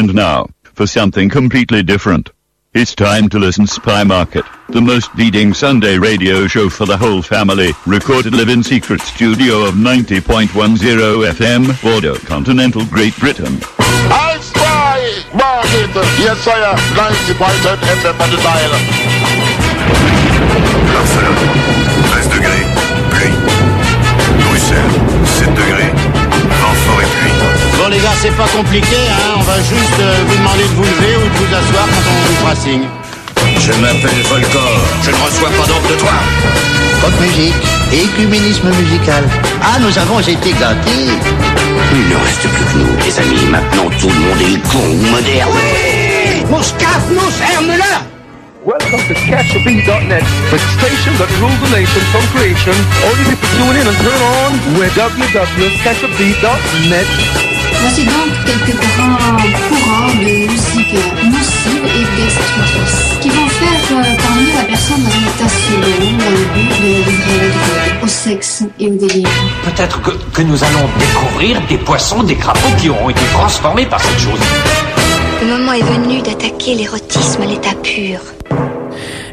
And now, for something completely different. It's time to listen Spy Market, the most leading Sunday radio show for the whole family, recorded live in secret studio of 90.10 FM, Bordeaux, continental Great Britain. I spy market, yes I am, 90.10 FM on the dial. Les gars, c'est pas compliqué, hein. On va juste euh, vous demander de vous lever ou de vous asseoir quand on vous fera signe. Je m'appelle Volcor, je ne reçois pas d'ordre de toi. Pop musique, écuménisme musical. Ah, nous avons été gâtés. Il ne reste plus que nous, les amis. Maintenant, tout le monde est con ou moderne. Mouscaf, nous, ferme-le Welcome to CatchAbeat.net, the station that rules the nation from creation. Only people tune in and turn on with www.catchabeat.net. Voici donc quelques grands courants de musique nocive et destructrice qui vont faire euh, parvenir la personne dans un état selon dans le but de la livrer au sexe et au délire. Peut-être que, que nous allons découvrir des poissons, des crapauds qui auront été transformés par cette chose. Le moment est venu d'attaquer l'érotisme à l'état pur.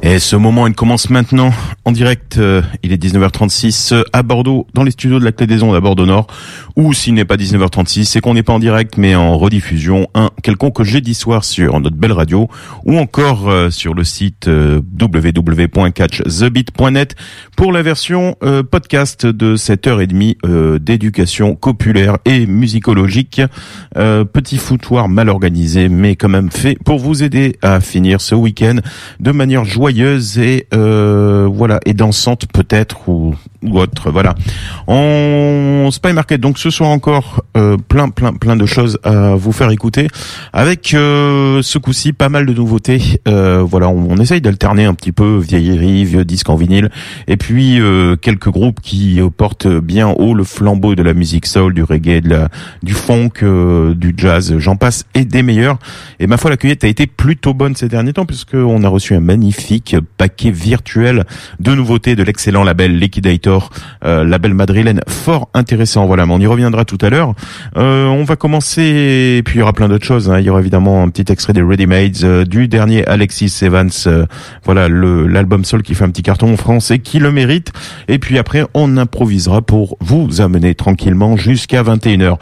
Et ce moment, il commence maintenant en direct. euh, il est 19h36 euh, à Bordeaux, dans les studios de la Clé des Ondes à Bordeaux Nord. Ou s'il n'est pas 19h36, c'est qu'on n'est pas en direct, mais en rediffusion, un quelconque jeudi soir sur notre belle radio, ou encore euh, sur le site euh, www.catchthebeat.net pour la version euh, podcast de cette heure et demie euh, d'éducation copulaire et musicologique. Petit foutoir mal organisé, mais quand même fait pour vous aider à finir ce week-end de manière joyeuse et euh, voilà. Et dansante peut-être ou, ou. Voilà. On Spy Market. Donc ce soir encore euh, plein plein plein de choses à vous faire écouter avec euh, ce coup-ci pas mal de nouveautés. Euh, voilà, on, essaye d'alterner un petit peu vieillerie, vieux disques en vinyle et puis quelques groupes qui portent bien haut le flambeau de la musique soul, du reggae, de la, du funk, du jazz, j'en passe et des meilleurs. Et ma foi, la cueillette a été plutôt bonne ces derniers temps puisque on a reçu un magnifique paquet virtuel de nouveautés de l'excellent label Liquidator, euh, label madrilène fort intéressant. Voilà, mais on y reviendra tout à l'heure. Euh, on va commencer, et puis il y aura plein d'autres choses. hein. Il y aura évidemment un petit extrait des Ready Mades euh, du dernier Alexis Evans. voilà, l'album seul qui fait un petit carton en France et qui le mérite. Et puis après, on improvisera pour vous amener tranquillement jusqu'à 21h.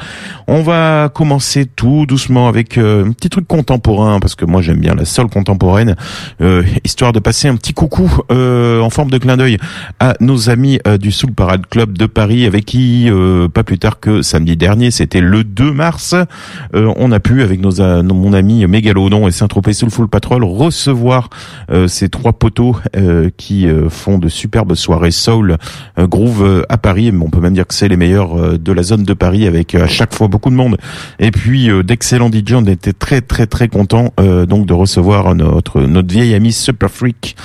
On va commencer tout doucement avec euh, un petit truc contemporain parce que moi j'aime bien la soul contemporaine, euh, histoire de passer un petit coucou euh, en forme de clin d'œil à nos amis euh, du Soul Parade Club de Paris avec qui euh, pas plus tard que samedi dernier, c'était le 2 mars, euh, on a pu avec nos, a- nos- mon ami Mégalodon et Saint-Tropez Soulful Patrol recevoir euh, ces trois poteaux euh, qui euh, font de superbes soirées soul euh, groove euh, à Paris. On peut même dire que c'est les meilleurs euh, de la zone de Paris avec euh, à chaque fois beaucoup de monde. Et puis euh, d'excellents DJ. On était très très très contents euh, donc de recevoir notre notre vieil ami Super Freak,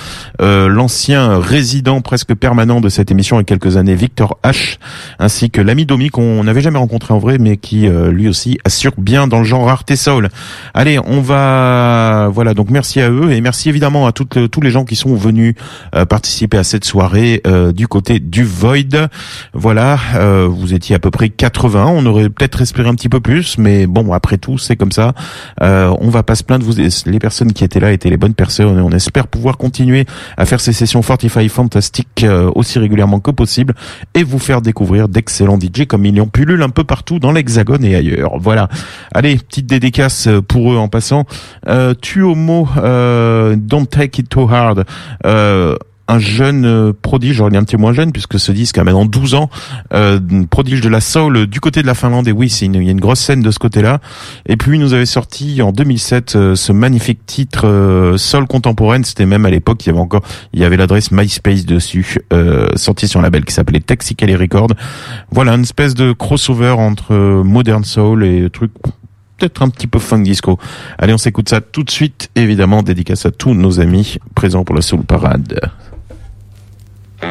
euh, l'ancien résident presque permanent de cette émission il y a quelques années, Victor H, ainsi que l'ami Domi qu'on n'avait jamais rencontré en vrai, mais qui euh, lui aussi assure bien dans le genre art et soul. Allez, on va voilà donc merci à eux et merci évidemment à toutes tous les gens qui sont venus euh, participer à cette soirée euh, du côté du Void. Voilà, euh, vous étiez à peu près 80. On aurait peut-être espéré un petit peu plus, mais bon après tout c'est comme ça. Euh, on va pas se plaindre. Vous, les personnes qui étaient là étaient les bonnes personnes on espère pouvoir continuer à faire ces sessions Fortify fantastiques euh, aussi régulièrement que possible et vous faire découvrir d'excellents DJ comme ils y ont pullule un peu partout dans l'Hexagone et ailleurs. Voilà. Allez, petite dédicace pour eux en passant. Euh, Tuomo, euh, Don't Take It Too Hard. Euh, un jeune euh, prodige, alors il un petit moins jeune puisque ce disque a maintenant 12 ans, euh, prodige de la soul du côté de la Finlande et oui, il y a une grosse scène de ce côté-là. Et puis nous avait sorti en 2007 euh, ce magnifique titre euh, soul contemporaine, c'était même à l'époque il y avait encore il y avait l'adresse MySpace dessus, euh, sorti sur un label qui s'appelait Texicali Record. Voilà, une espèce de crossover entre euh, modern soul et truc peut-être un petit peu funk disco. Allez, on s'écoute ça tout de suite, évidemment, dédicace à tous nos amis présents pour la Soul Parade. Young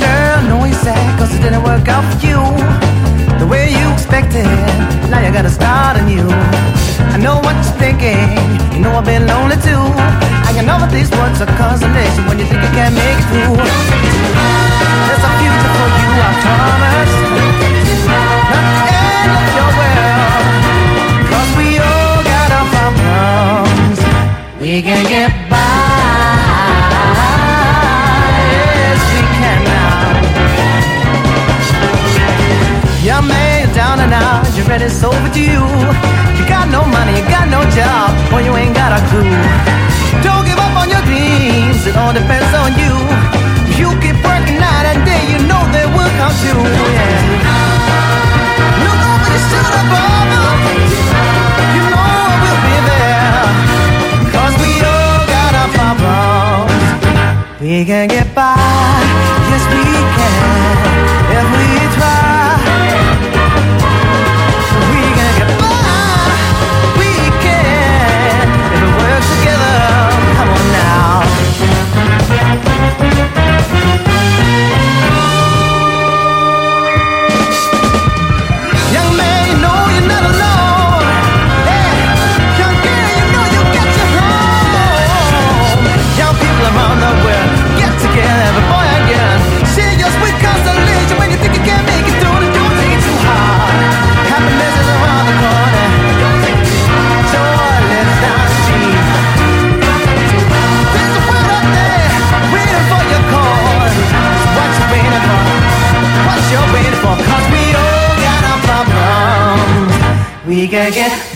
girl, know you sad cause it didn't work out for you the way you expected. Now you gotta start anew. I know what you're thinking. You know I've been lonely too. And know that these words are consolation when you think you can't make it through. There's a future for you, I promise. Not the of your world. Cause we all got our problems. We can get by. Yes, we can now. Young man, you're down and out. You're ready, it's over to you. You got no money, you got no job, or you ain't got a clue. Don't give up on your dreams, it all depends on you. You keep working night and day, you know they will come true. Yeah. Look over your shoulder, brother. You know we'll be there. Cause we all got our problems. We can get by, We can get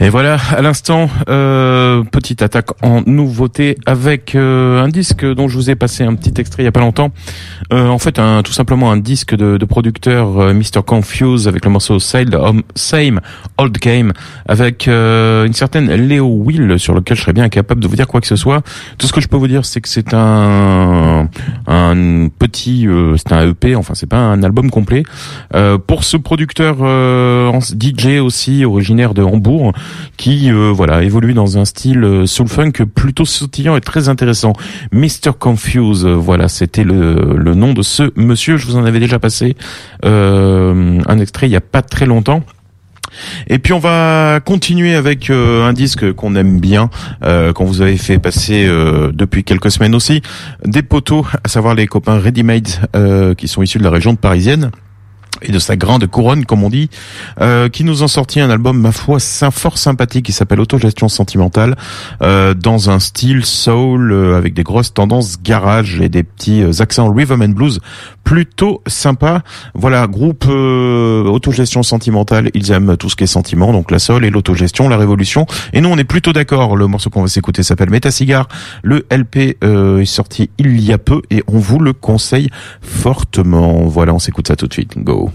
Et voilà, à l'instant, euh, petite attaque en nouveauté avec euh, un disque dont je vous ai passé un petit extrait il y a pas longtemps. Euh, en fait, un, tout simplement un disque de, de producteur euh, Mr. Confuse avec le morceau Same Old Game avec euh, une certaine Léo Will sur lequel je serais bien incapable de vous dire quoi que ce soit. Tout ce que je peux vous dire, c'est que c'est un un petit, euh, c'est un EP, enfin c'est pas un album complet. Pour ce producteur DJ aussi originaire de Hambourg, qui euh, voilà évolue dans un style euh, soul funk plutôt sautillant et très intéressant. Mr Confuse, euh, voilà, c'était le, le nom de ce monsieur. Je vous en avais déjà passé un extrait il y a pas très longtemps. Et puis on va continuer avec un disque qu'on aime bien, qu'on vous avait fait passer depuis quelques semaines aussi, des poteaux, à savoir les copains Ready Made, qui sont issus de la région Parisienne et de sa grande couronne, comme on dit, euh, qui nous ont sorti un album, ma foi, fort sympathique, qui s'appelle Autogestion sentimentale, euh, dans un style soul, euh, avec des grosses tendances garage et des petits euh, accents rhythm and blues, plutôt sympa. Voilà, groupe euh, Autogestion sentimentale, ils aiment tout ce qui est sentiment, donc la soul et l'autogestion, la révolution. Et nous, on est plutôt d'accord. Le morceau qu'on va s'écouter s'appelle Métacigare. Le LP euh, est sorti il y a peu et on vous le conseille fortement. Voilà, on s'écoute ça tout de suite. Go. Les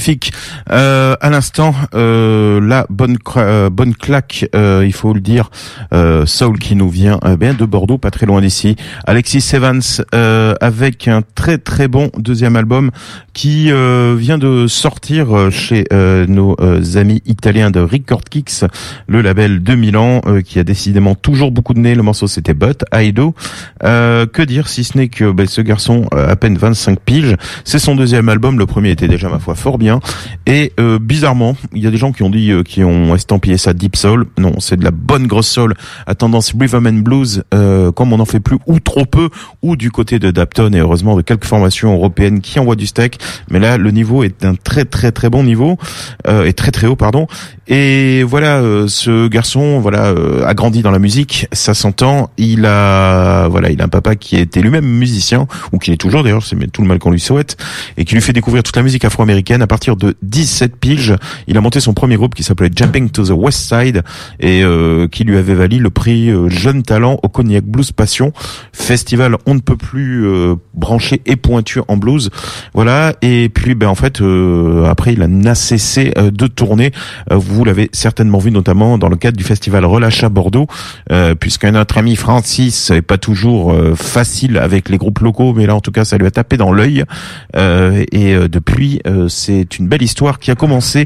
Magnifique. Euh, à l'instant, euh, la bonne euh, bonne claque, euh, il faut le dire, euh, Soul qui nous vient bien de Bordeaux, pas très loin d'ici. Alexis Evans avec un très très bon deuxième album qui vient de sortir chez nos amis italiens de Record Kicks, le label de Milan, qui a décidément toujours beaucoup de nez. Le morceau c'était But I Do. Euh, que dire si ce n'est que ben, ce garçon à peine 25 piges, c'est son deuxième album. Le premier était déjà ma foi fort bien. Et bizarrement, il y a des gens qui ont dit, euh, qui ont estampillé ça deep soul. Non, c'est de la bonne grosse soul à tendance rhythm and blues, euh, comme on n'en fait plus ou trop peu, ou du côté de Dapton et heureusement de quelques formations européennes qui envoient du steak. Mais là, le niveau est d'un très très très bon niveau euh, et très très haut, pardon. Et voilà, euh, ce garçon, voilà, euh, a grandi dans la musique, ça s'entend. Il a, voilà, il a un papa qui était lui-même musicien ou qui est toujours d'ailleurs, c'est tout le mal qu'on lui souhaite, et qui lui fait découvrir toute la musique afro-américaine à partir de 17 piges. Il a monté son premier groupe qui s'appelait Jumping to the West Side et euh, qui lui avait valu le prix euh, Jeune Talent au Cognac Blues Passion, festival on ne peut plus euh, branché et pointu en blues. Voilà, et puis ben en fait euh, après il a n'a cessé de tourner. Euh, vous l'avez certainement vu notamment dans le cadre du festival Relâche à Bordeaux, euh, puisque notre ami Francis est pas toujours euh, facile avec les groupes locaux, mais là en tout cas ça lui a tapé dans l'œil. Euh, et euh, depuis, c'est une belle histoire qui a commencé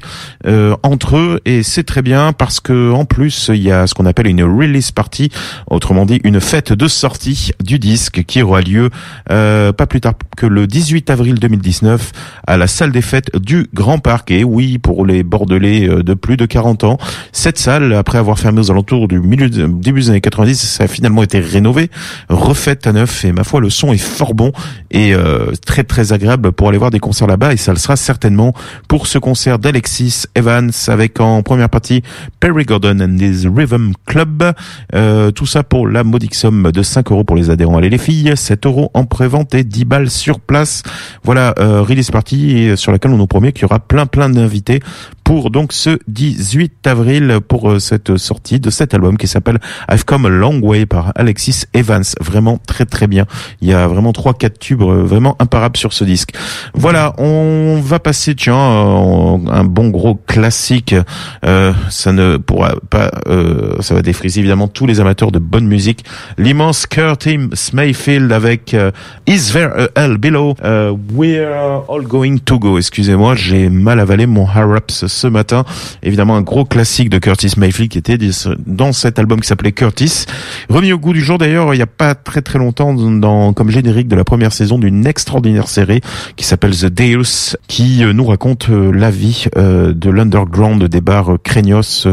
entre eux et c'est très bien parce que en plus il y a ce qu'on appelle une release party, autrement dit une fête de sortie du disque qui aura lieu pas plus tard que le 18 avril 2019 à la salle des fêtes du Grand Parc. Et oui, pour les Bordelais de plus de 40 ans, cette salle, après avoir fermé aux alentours du milieu de- début des années 90, ça a finalement été rénové, refaite à neuf et ma foi le son est fort bon et euh, très très agréable pour aller voir des concerts là-bas et ça le sera certainement pour ce concert d'Alexis Evans avec en première partie Perry Gordon and his Rhythm Club. Euh, tout ça pour la modique somme de 5 euros pour les adhérents. Allez les filles, 7 euros en prévente et 10 balles sur place. Voilà, euh, release party et sur laquelle on nous promet qu'il y aura plein plein d'invités pour donc ce 18 avril pour euh, cette sortie de cet album qui s'appelle I've Come a Long Way par Alexis Evans. Vraiment très très bien. Il y a vraiment trois quatre tubes euh, vraiment imparables sur ce disque. Voilà, on va passer tiens euh, un bon gros classique. Euh, ça ne pourra pas, euh, ça va défriser évidemment tous les amateurs de bonne musique. L'immense Curtis Mayfield avec euh, Is There a Hell Below? Euh, We're All Going to Go. Excusez-moi, j'ai mal avalé mon harap ce matin. Évidemment, un gros classique de Curtis Mayfield qui était dans cet album qui s'appelait Curtis. Remis au goût du jour d'ailleurs, il n'y a pas très très longtemps dans, comme générique de la première saison d'une extraordinaire série qui s'appelle The Deus, qui euh, nous raconte euh, la vie euh, de l'underground des bars craignos,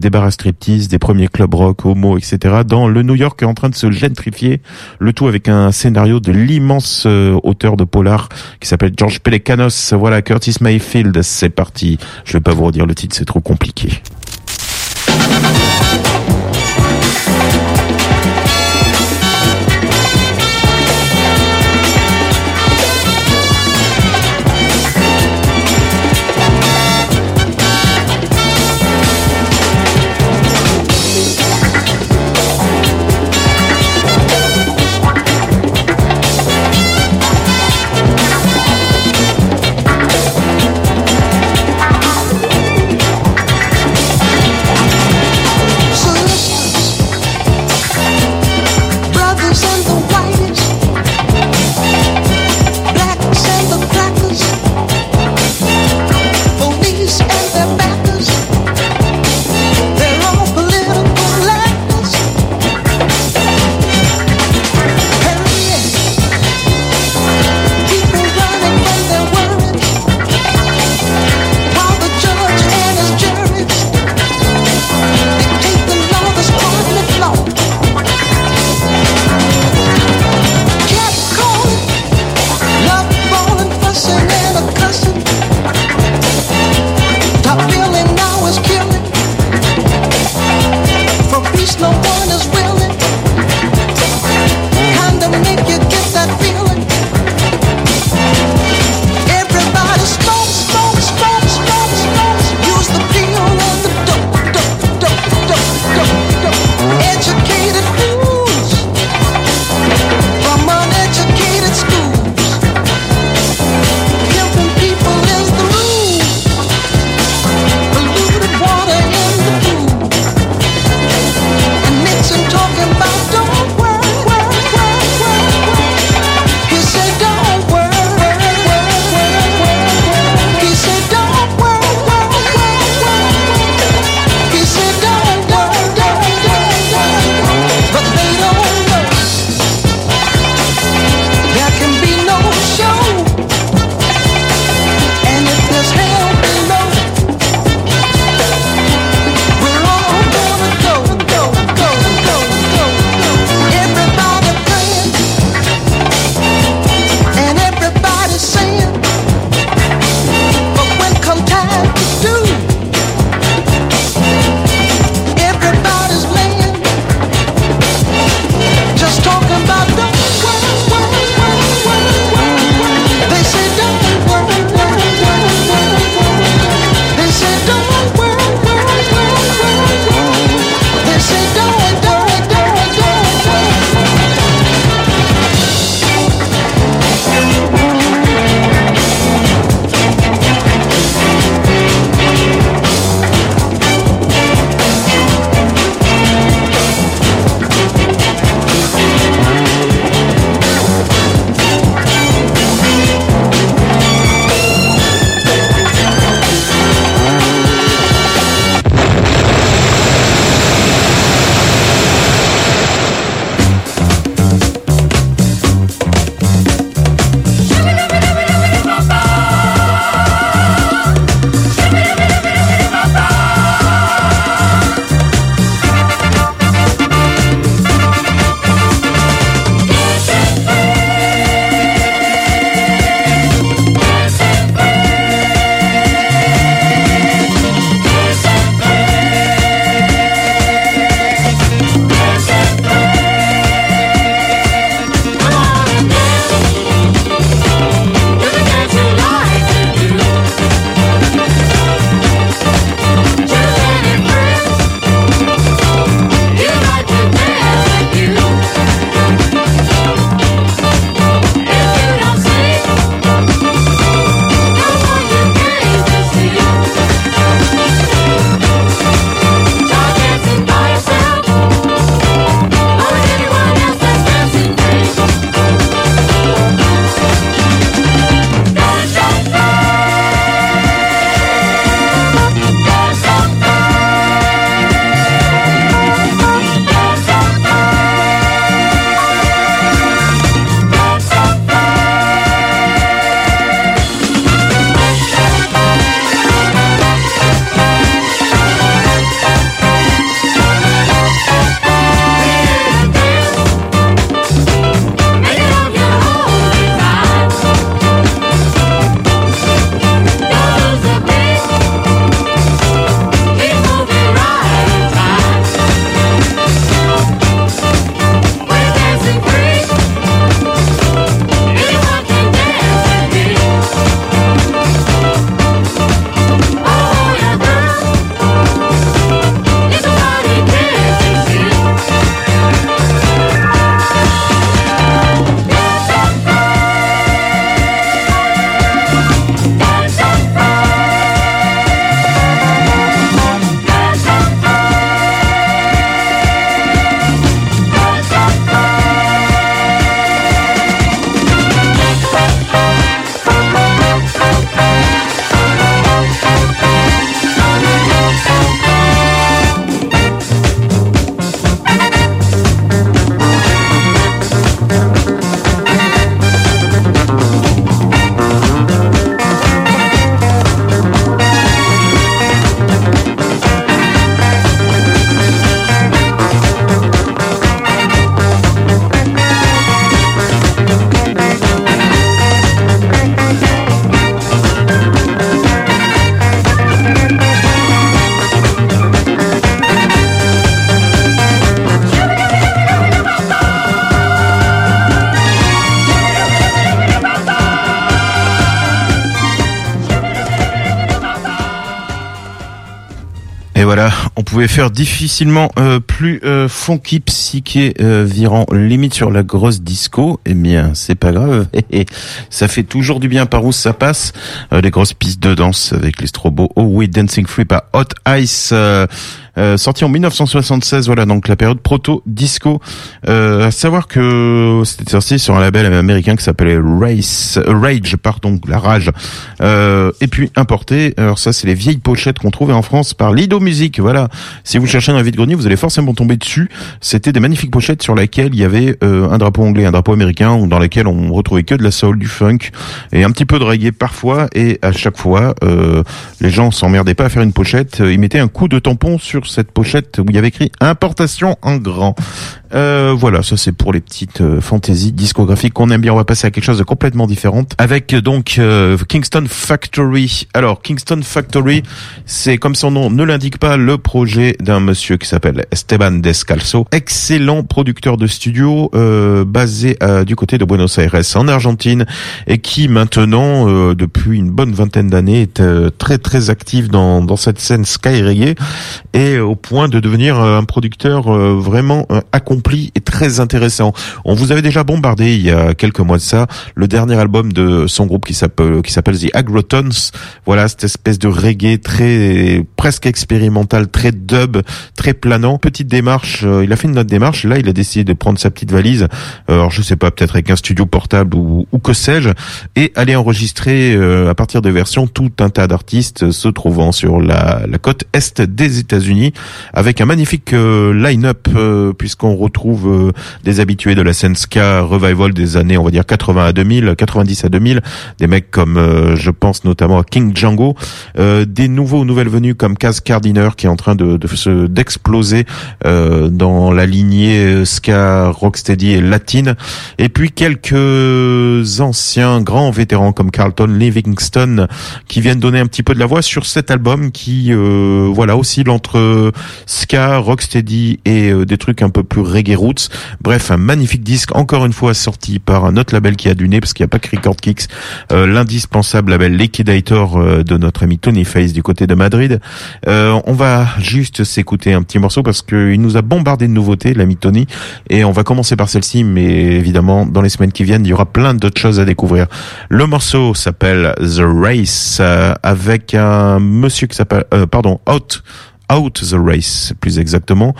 des bars à striptease, des premiers clubs rock, homo, etc. dans le New York en train de se gentrifier, le tout avec un scénario de l'immense auteur de polar qui s'appelle George Pelecanos. Voilà, Curtis Mayfield, c'est parti. Pas vous redire le titre, c'est trop compliqué. Pouvait faire difficilement euh, plus euh, funky, psyché, euh, virant limite sur la grosse disco. Eh bien, c'est pas grave. ça fait toujours du bien par où ça passe? Euh, les grosses pistes de danse avec les strobos. Oh oui, Dancing Free par Hot Ice. Euh, sorti en 1976, voilà donc la période proto disco. Euh, à savoir que c'était sorti sur un label américain qui s'appelait Race, euh, Rage, pardon, la rage. Euh, et puis importé. Alors ça, c'est les vieilles pochettes qu'on trouvait en France par Lido Music. Voilà. Si vous cherchez un vide-grenier, vous allez forcément tomber dessus. C'était des magnifiques pochettes sur lesquelles il y avait euh, un drapeau anglais, un drapeau américain, ou dans lesquelles on retrouvait que de la soul, du funk et un petit peu de reggae parfois. Et à chaque fois, les gens s'emmerdaient pas à faire une pochette. Ils mettaient un coup de tampon sur cette pochette où il y avait écrit importation en grand. Euh, voilà, ça c'est pour les petites euh, fantaisies discographiques qu'on aime bien. On va passer à quelque chose de complètement différent avec euh, donc euh, Kingston Factory. Alors Kingston Factory, c'est comme son nom ne l'indique pas, le projet d'un monsieur qui s'appelle Esteban Descalzo, excellent producteur de studio basé du côté de Buenos Aires en Argentine et qui maintenant depuis une bonne vingtaine d'années est très très actif dans dans cette scène sky reggae et au point de devenir un producteur vraiment euh, accompli et très intéressant. On vous avait déjà bombardé il y a quelques mois de ça le dernier album de son groupe qui s'appelle qui s'appelle The Agrotons. Voilà cette espèce de reggae très presque expérimental, très dub, très planant. Petite démarche, euh, il a fait une autre démarche. Là, il a décidé de prendre sa petite valise. Alors je sais pas, peut-être avec un studio portable ou, que sais-je, et aller enregistrer euh, à partir de versions tout un tas d'artistes se trouvant sur la, la côte est des États-Unis, avec un magnifique euh, line-up euh, puisqu'on retrouve euh, des habitués de la scène ska revival des années, on va dire 80 à 2000, 90 à 2000, des mecs comme euh, je pense notamment à King Django, euh, des nouveaux nouvelles venues comme Kaz Cardiner qui est en train de, de se d'exploser euh, dans la lignée euh, ska rocksteady et latine, et puis quelques anciens grands vétérans comme Carlton Livingston qui viennent donner un petit peu de la voix sur cet album qui voilà oscille entre ska, rocksteady et des trucs un peu plus reggae roots. Bref, un magnifique disque encore une fois sorti par un autre label qui a du nez parce qu'il n'y a pas que Record Kicks, euh, l'indispensable label Liquidator euh, de notre ami Tony Face du côté de Madrid. Euh, on va juste s'écouter un petit morceau parce qu'il nous a bombardé de nouveautés, l'ami Tony, et on va commencer par celle-ci, mais évidemment dans les semaines qui viennent, il y aura plein d'autres choses à découvrir. Le morceau s'appelle The Race euh, avec un monsieur qui s'appelle, euh, pardon, Out. Out the Race, plus exactement.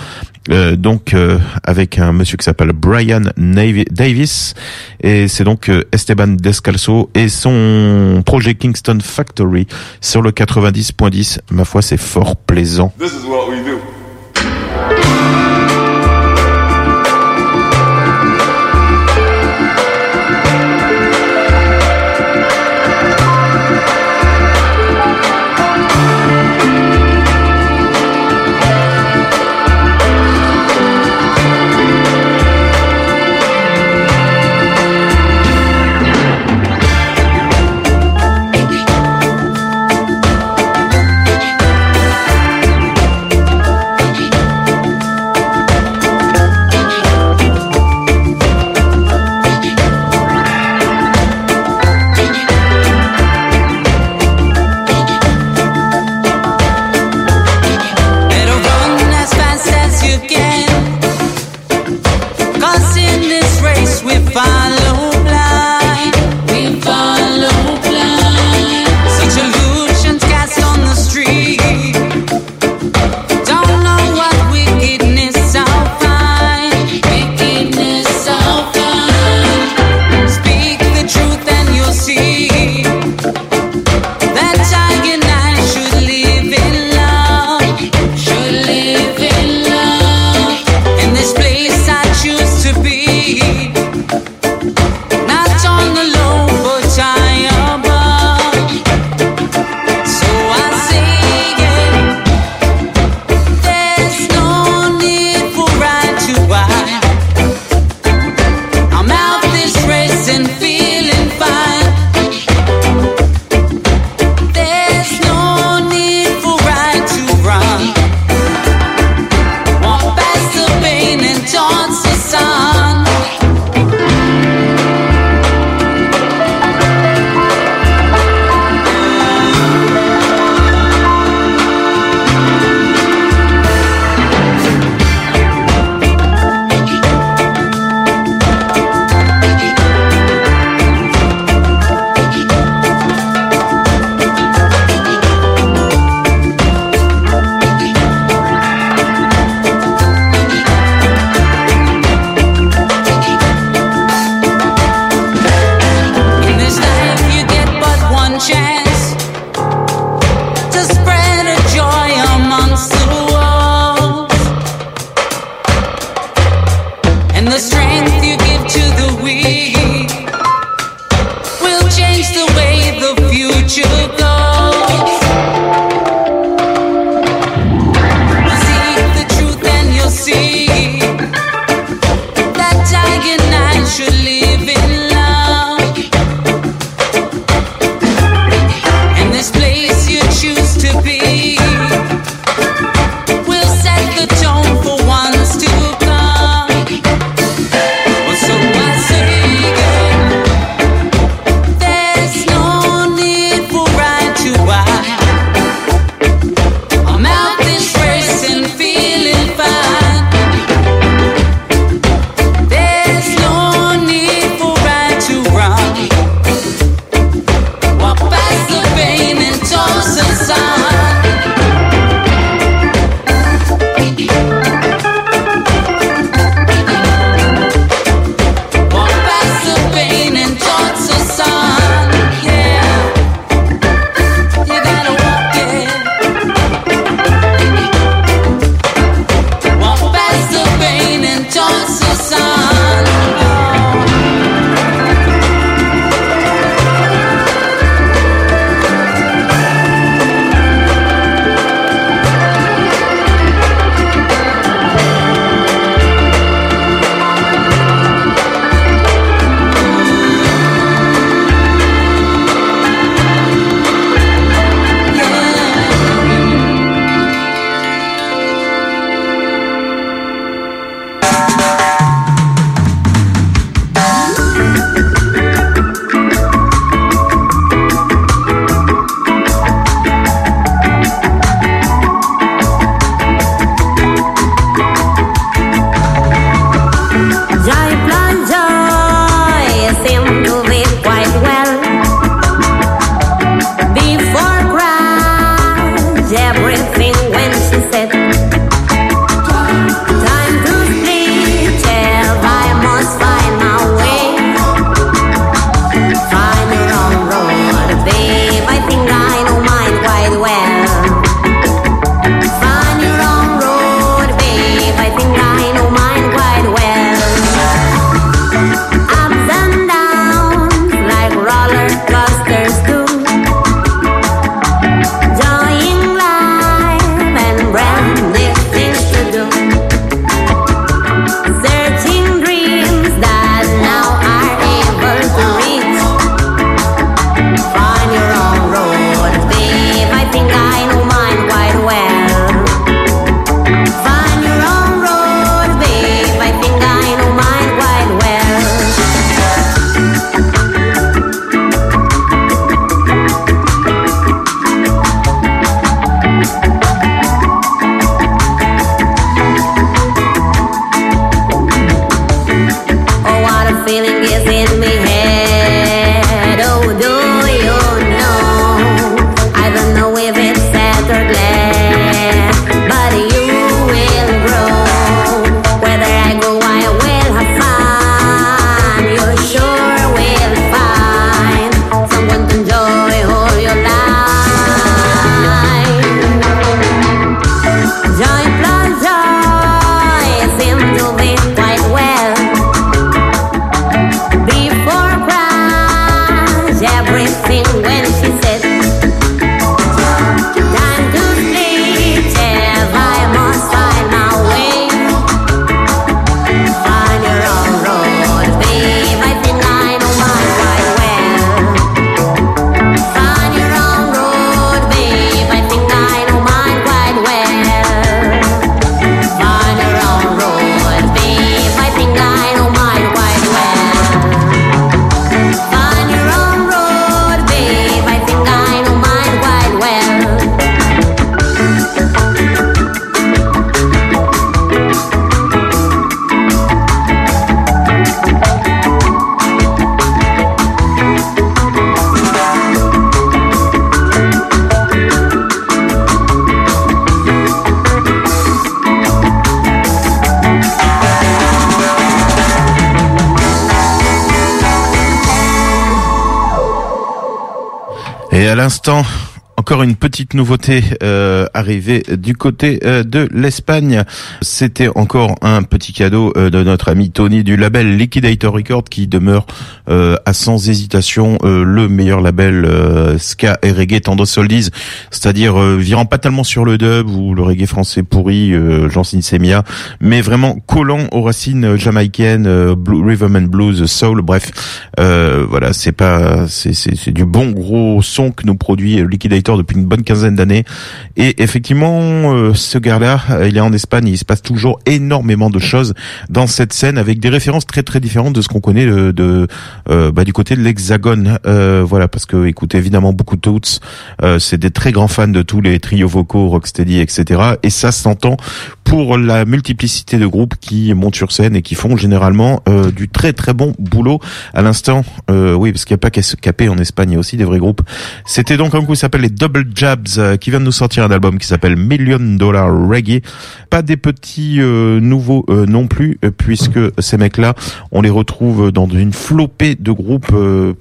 Euh, donc euh, avec un monsieur qui s'appelle Brian Davis et c'est donc euh, Esteban Descalzo et son projet Kingston Factory sur le 90.10. Ma foi, c'est fort plaisant. L'instant, encore une petite nouveauté euh, arrivée du côté euh, de l'Espagne. C'était encore un petit cadeau euh, de notre ami Tony du label Liquidator Record qui demeure euh, à sans hésitation euh, le meilleur label euh, ska et reggae tendance oldies, c'est-à-dire euh, virant pas tellement sur le dub ou le reggae français pourri, euh, Jean Semia, mais vraiment collant aux racines jamaïcaines, euh, blue, rhythm and blues, soul, bref, euh, voilà, c'est pas, c'est c'est du bon gros son que nous produit Liquidator depuis une bonne quinzaine d'années. Et effectivement, euh, ce gars-là, euh, il est en Espagne, il se passe toujours énormément de choses dans cette scène avec des références très très différentes de ce qu'on connaît de, de euh, bah, du côté de l'Hexagone. Euh, voilà, parce que écoutez évidemment beaucoup de Toots, euh, c'est des très grands fans de tous les trios vocaux, rocksteady, etc. Et ça s'entend pour la multiplicité de groupes qui montent sur scène et qui font généralement euh, du très très bon boulot. À l'instant, euh, oui, parce qu'il n'y a pas qu'à se caper en Espagne, il y a aussi des vrais groupes. C'était donc un groupe qui s'appelle les Double Jabs, euh, qui vient de nous sortir un album qui s'appelle Million Dollar Reggae. Pas des petits euh, nouveaux euh, non plus, euh, puisque ces mecs-là, on les retrouve dans une flopée de groupes,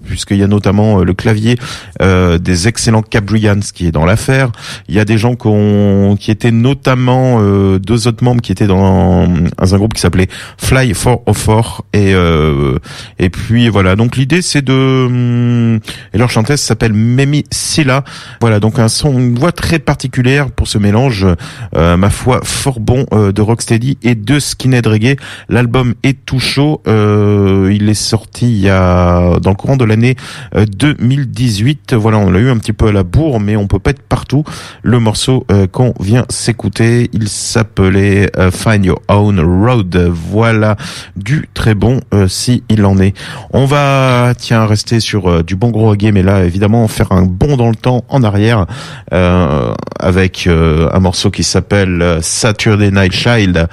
puisqu'il y a notamment le clavier des excellents Cabrians qui est dans l'affaire. Il y a des gens qu'on- qui étaient notamment euh, deux autres membres qui étaient dans, un groupe qui s'appelait Fly 404 et euh, et puis voilà. Donc l'idée c'est de hum, et leur chanteuse s'appelle Memi Silla. Voilà donc un son, une voix très particulière pour ce mélange, euh, ma foi fort bon euh, de rocksteady et de skinhead reggae. L'album est tout chaud. Euh, il est sorti il y a dans le courant de l'année euh, 2018. Voilà, on l'a eu un petit peu à la bourre, mais on peut pas être partout. Le morceau euh, qu'on vient s'écouter, il s'appelait euh, Find Your Own Road. Voilà, du très bon euh, si il en est. On va tiens rester sur euh, du bon gros reggae, mais là évidemment faire un bond dans le temps en arrière avec un morceau qui s'appelle Saturday Night Child.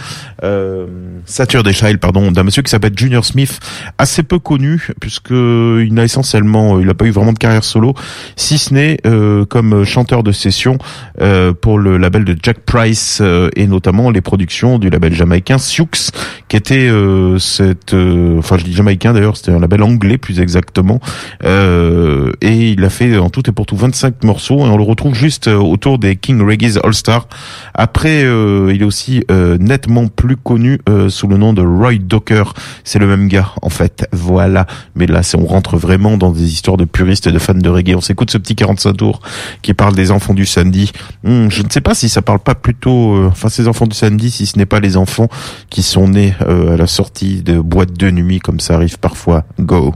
Saturday Child, pardon, d'un monsieur qui s'appelle Junior Smith, assez peu connu puisque il n'a essentiellement, il n'a pas eu vraiment de carrière solo, si ce n'est comme chanteur de session pour le label de Jack Price et notamment les productions du label jamaïcain Sioux, qui était euh, cette, euh, enfin je dis jamaïcain d'ailleurs, c'était un label anglais plus exactement, euh, et il a fait en tout et pour tout 25 morceaux et on le retrouve juste euh, autour des King Reggae's All Star. Après, il est aussi nettement plus connu sous le nom de Roy Docker. C'est le même gars en fait. Voilà. Mais là, on rentre vraiment dans des histoires de puristes et de fans de reggae. On s'écoute ce petit 45 tours qui parle des enfants du samedi. Hmm, je ne sais pas si ça parle pas plutôt, enfin ces enfants samedi, si ce n'est pas les enfants qui sont nés euh, à la sortie de boîtes de nuit comme ça arrive parfois. Go.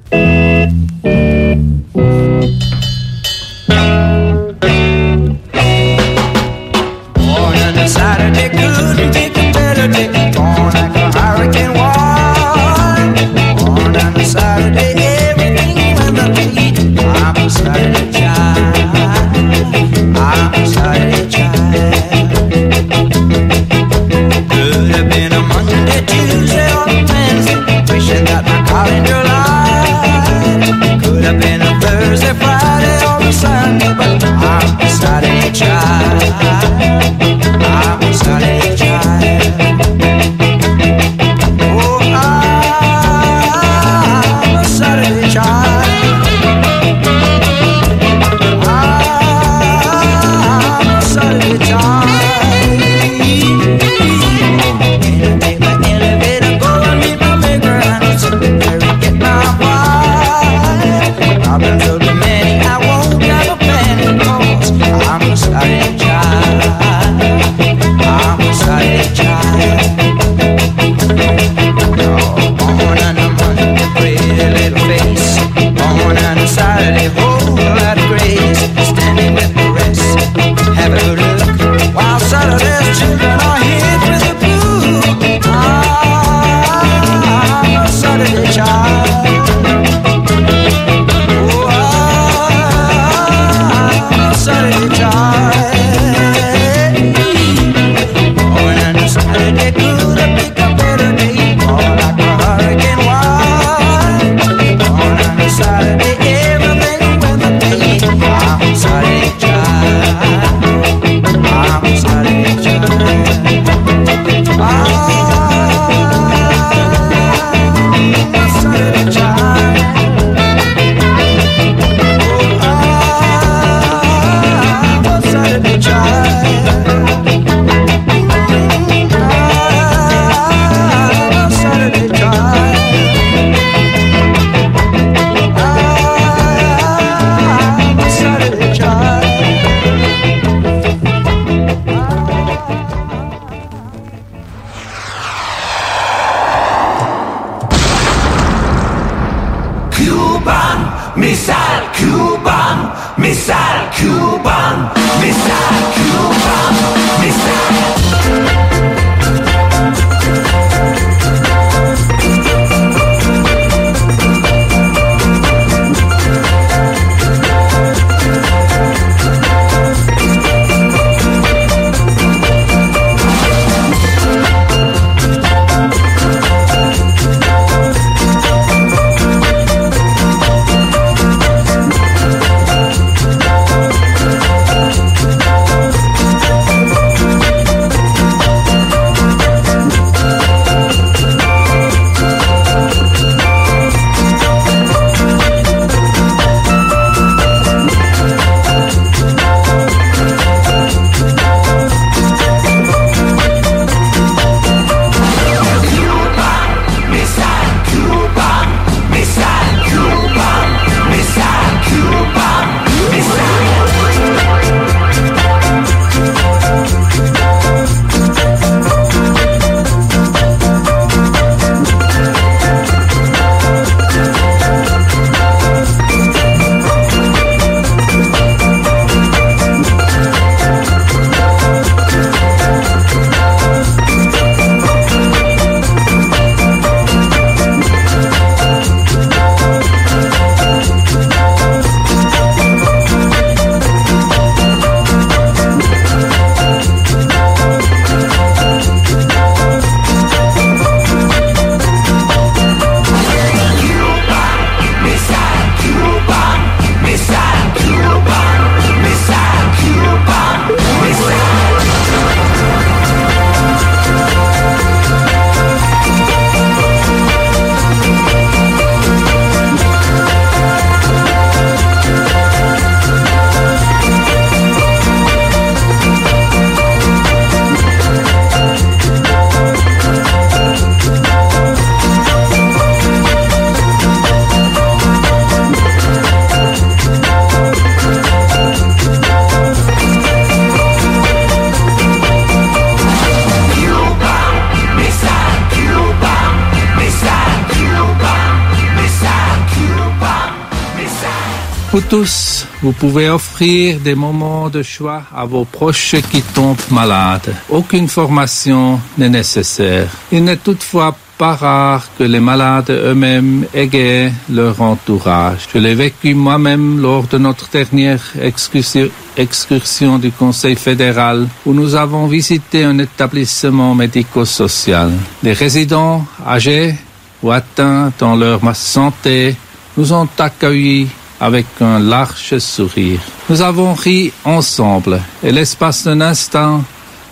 Vous pouvez offrir des moments de choix à vos proches qui tombent malades. Aucune formation n'est nécessaire. Il n'est toutefois pas rare que les malades eux-mêmes égayent leur entourage. Je l'ai vécu moi-même lors de notre dernière excursion, excursion du Conseil fédéral où nous avons visité un établissement médico-social. Les résidents âgés ou atteints dans leur santé nous ont accueillis avec un large sourire. Nous avons ri ensemble et l'espace d'un instant,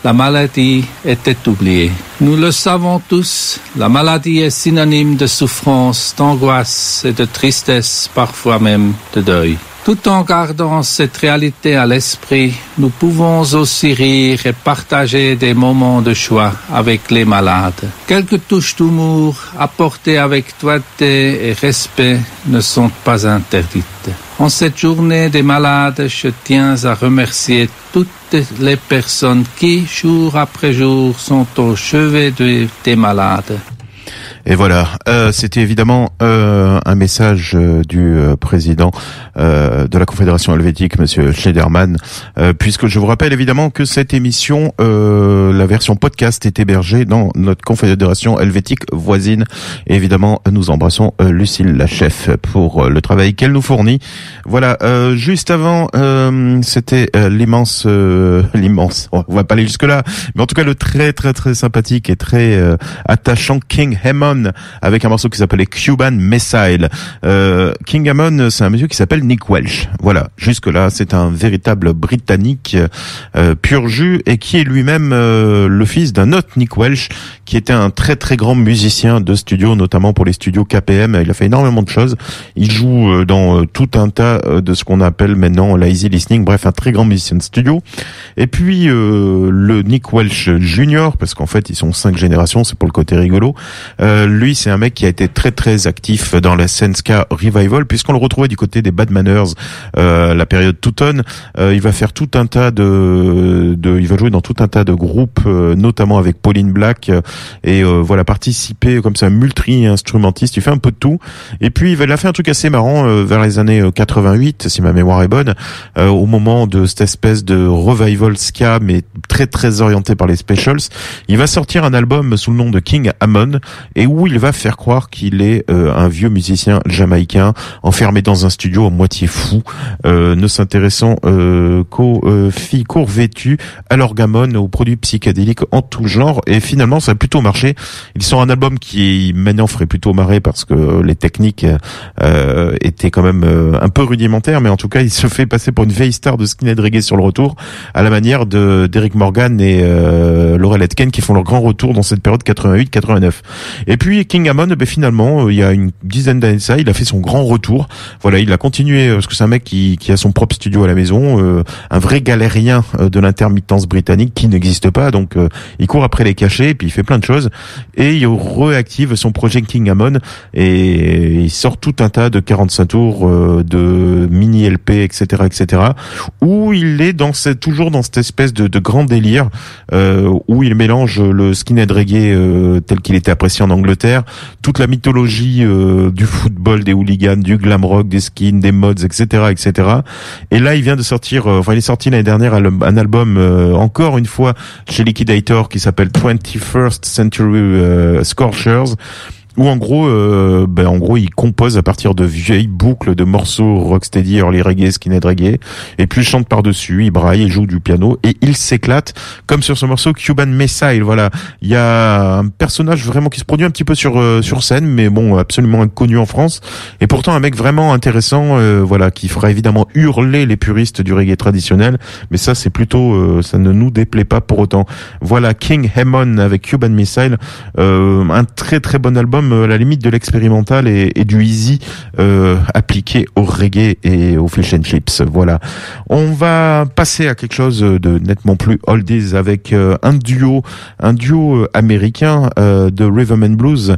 la maladie était oubliée. Nous le savons tous, la maladie est synonyme de souffrance, d'angoisse et de tristesse, parfois même de deuil. Tout en gardant cette réalité à l'esprit, nous pouvons aussi rire et partager des moments de joie avec les malades. Quelques touches d'humour apportées avec doigté et respect ne sont pas interdites. En cette journée des malades, je tiens à remercier toutes les personnes qui, jour après jour, sont au chevet de- des malades. Et voilà, euh, c'était évidemment euh, un message euh, du euh, président euh, de la Confédération helvétique, Monsieur Schneiderman, puisque je vous rappelle évidemment que cette émission, la version podcast, est hébergée dans notre Confédération helvétique voisine. Et évidemment, nous embrassons Lucille, la chef, pour le travail qu'elle nous fournit. Voilà, juste avant, c'était l'immense, l'immense, on va pas aller jusque là, mais en tout cas le très très très sympathique et très attachant King Hammond avec un morceau qui s'appelait Cuban Missile. Euh, King Hammond, c'est un monsieur qui s'appelle Nick Welsh. Voilà, jusque là, c'est un véritable Britannique euh, pur jus et qui est lui-même euh, le fils d'un autre Nick Welsh qui était un très très grand musicien de studio, notamment pour les studios KPM. Il a fait énormément de choses. Il joue euh, dans euh, tout un tas euh, de ce qu'on appelle maintenant la easy listening. Bref, un très grand musicien de studio. Et puis le Nick Welsh Junior, parce qu'en fait ils sont cinq générations, c'est pour le côté rigolo. Euh, Lui, c'est un mec qui a été très très actif dans la scène ska revival, puisqu'on le retrouvait du côté des Bad Manners, euh, la période Touton. Euh, il va faire tout un tas de, de, il va jouer dans tout un tas de groupes, euh, notamment avec Pauline Black, euh, et euh, voilà participer comme ça multi-instrumentiste. Il fait un peu de tout. Et puis il a fait un truc assez marrant vers les années euh, 88, si ma mémoire est bonne, au moment de cette espèce de revival ska, mais très très orienté par les specials. Il va sortir un album sous le nom de King Ammon et où il va faire croire qu'il est euh, un vieux musicien jamaïcain enfermé dans un studio à moitié fou, euh, ne s'intéressant euh, qu'aux euh, filles court vêtues, à l'orgamone, aux produits psychédéliques en tout genre. Et finalement, ça a plutôt marché. Il sort un album qui maintenant ferait plutôt marrer parce que les techniques euh, étaient quand même un peu rudimentaires, mais en tout cas, il se fait passer pour une vieille star de skinhead reggae sur le retour, à la manière de d'Eric Morgan et Laurel Aitken qui font leur grand retour dans cette période 88-89. Et puis King Ammon, ben finalement, euh, il y a une dizaine d'années ça, il a fait son grand retour. Voilà, il a continué euh, parce que c'est un mec qui, qui a son propre studio à la maison, euh, un vrai galérien de l'intermittence britannique qui n'existe pas, donc il court après les cachets, et puis il fait plein de choses, et il réactive son projet King Ammon, et il sort tout un tas de 45 tours, de mini LP, etc., etc., où il est dans cette, toujours dans cette espèce de, de grand délire, euh, où il mélange le skinhead reggae euh, tel qu'il était apprécié en Angleterre, toute la mythologie euh, du football, des hooligans, du glam rock, des skins, des mods, etc., etc. Et là, il vient de sortir, euh, enfin, il est sorti l'année dernière un album euh, encore une fois chez Liquidator qui s'appelle 21st Century Scorchers où en gros, euh, ben en gros, il compose à partir de vieilles boucles de morceaux rocksteady, early reggae, skinhead reggae, et puis il chante par dessus, il braille, il joue du piano et il s'éclate, comme sur ce morceau Cuban Missile. Voilà, il y a un personnage vraiment qui se produit un petit peu sur euh, sur scène, mais bon, absolument inconnu en France, et pourtant un mec vraiment intéressant, euh, voilà, qui fera évidemment hurler les puristes du reggae traditionnel, mais ça c'est plutôt, euh, ça ne nous déplaît pas pour autant. Voilà King Hammond avec Cuban Missile, euh, un très très bon album euh, la limite de l'expérimental et, du easy euh, appliqué au reggae et au fish and chips. Voilà. On va passer à quelque chose de nettement plus oldies avec euh, un duo, un duo américain de rhythm and blues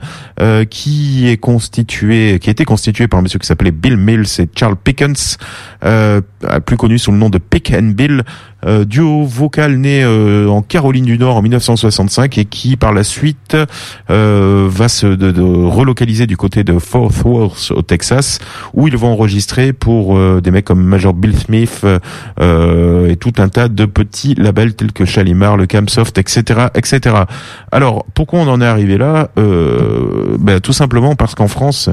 qui est constitué, qui été constitué par un monsieur qui s'appelait Bill Mills et Charles Pickens, plus connu sous le nom de Pick and Bill. Euh, duo vocal né euh, en Caroline du Nord en 1965 et qui par la suite euh, va se relocaliser du côté de Fort Worth au Texas où ils vont enregistrer pour euh, des mecs comme Major Bill Smith euh, et tout un tas de petits labels tels que Shalimar, le Camsoft, etc., etc. Alors pourquoi on en est arrivé là? Ben, Tout simplement parce qu'en France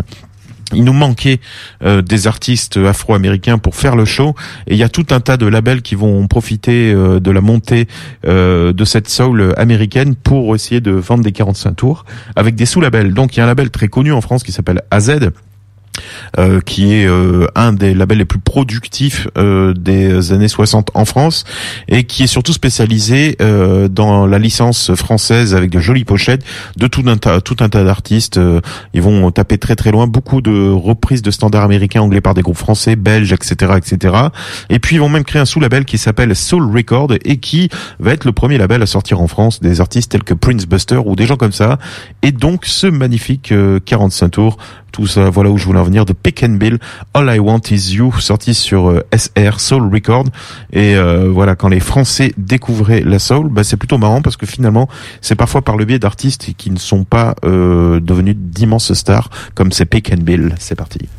il nous manquait euh, des artistes afro-américains pour faire le show et il y a tout un tas de labels qui vont profiter euh, de la montée euh, de cette soul américaine pour essayer de vendre des 45 tours avec des sous-labels. Donc il y a un label très connu en France qui s'appelle AZ euh, qui est euh, un des labels les plus productifs euh, des années 60 en France et qui est surtout spécialisé euh, dans la licence française avec de jolies pochettes de tout un tas, tout un tas d'artistes. Euh, ils vont taper très très loin, beaucoup de reprises de standards américains anglais par des groupes français, belges, etc., etc. Et puis ils vont même créer un sous-label qui s'appelle Soul Record et qui va être le premier label à sortir en France des artistes tels que Prince Buster ou des gens comme ça. Et donc ce magnifique euh, 45 tours tout ça, voilà où je voulais en venir, de Pick and Bill, All I Want Is You, sorti sur euh, SR, Soul Record. Et euh, voilà, quand les Français découvraient la soul, bah, c'est plutôt marrant parce que finalement, c'est parfois par le biais d'artistes qui ne sont pas euh, devenus d'immenses stars, comme c'est Pick and Bill. C'est parti.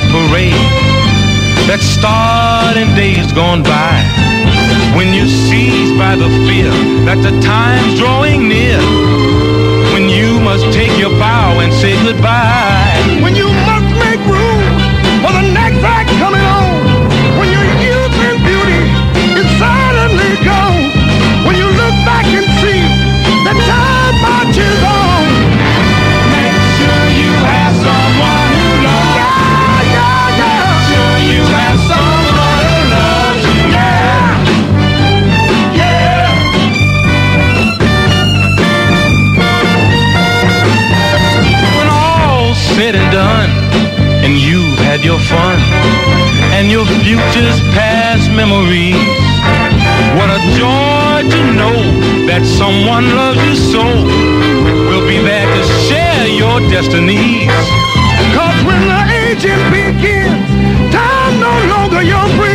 night parade that started in days gone by. When you're seized by the fear that the time's drawing near, when you must take your bow and say goodbye. When had your fun and your future's past memories. What a joy to know that someone loves you so. We'll be there to share your destinies. Cause when the aging begins, time no longer your friend.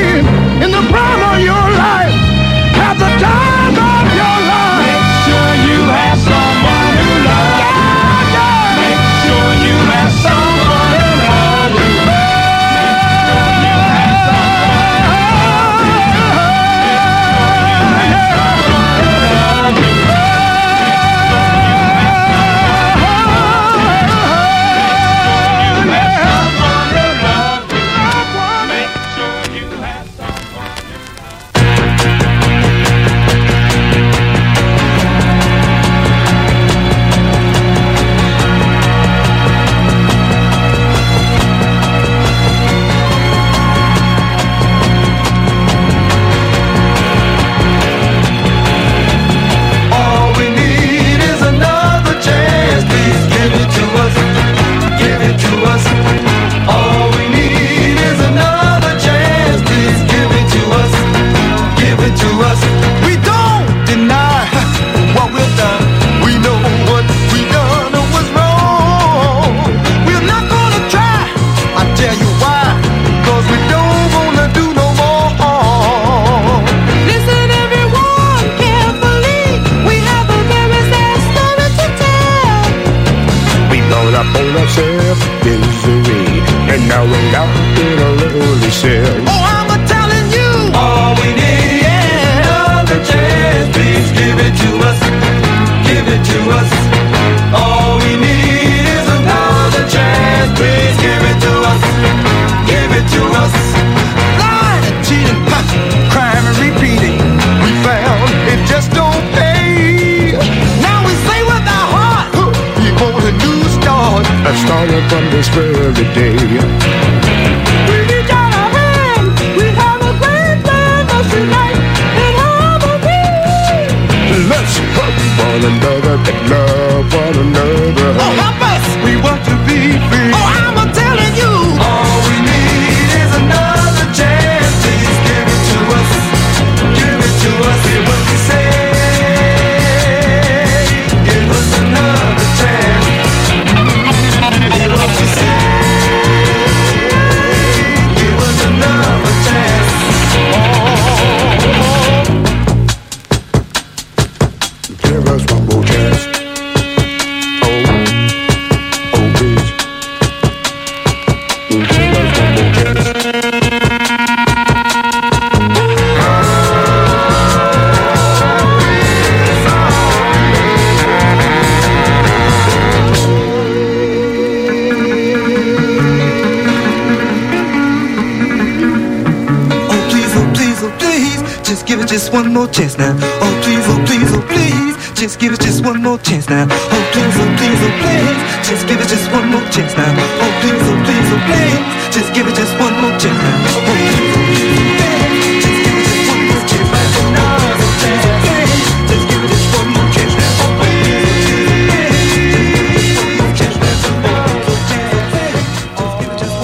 chance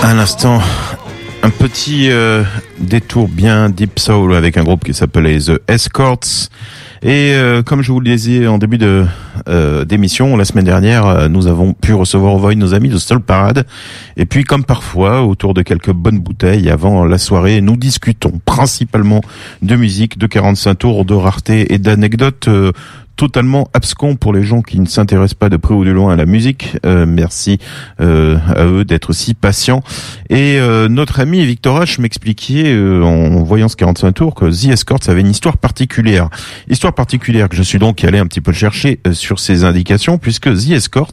Un instant, un petit euh, détour bien deep soul avec un groupe qui s'appelait The Escorts. Et euh, comme je vous le disais en début de euh, d'émission, la semaine dernière, euh, nous avons pu recevoir au Void nos amis de Soul Parade. Et puis, comme parfois, autour de quelques bonnes bouteilles avant la soirée, nous discutons principalement de musique, de 45 tours, de rareté et d'anecdotes. euh, totalement abscons pour les gens qui ne s'intéressent pas de près ou de loin à la musique. Euh, merci euh, à eux d'être si patients. Et euh, notre ami Victor H m'expliquait euh, en voyant ce 45 tours que The Escorts avait une histoire particulière. Histoire particulière que je suis donc allé un petit peu chercher euh, sur ces indications puisque The Escorts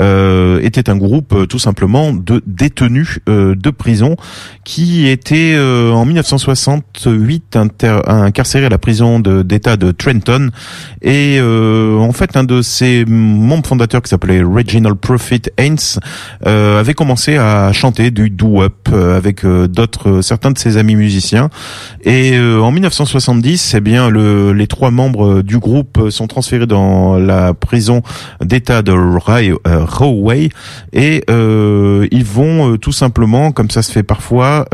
euh, était un groupe tout simplement de détenus de prison qui était en 1968 inter- incarcéré à la prison de- d'État de, Trenton et euh, en fait un de ses membres fondateurs qui s'appelait Reginald Profit Haynes euh, avait commencé à chanter du doo-wop euh, avec euh, d'autres euh, certains de ses amis musiciens. Et en 1970 eh bien le, les trois membres du groupe sont transférés dans la prison d'État de Rahway et ils vont tout simplement comme ça se fait parfois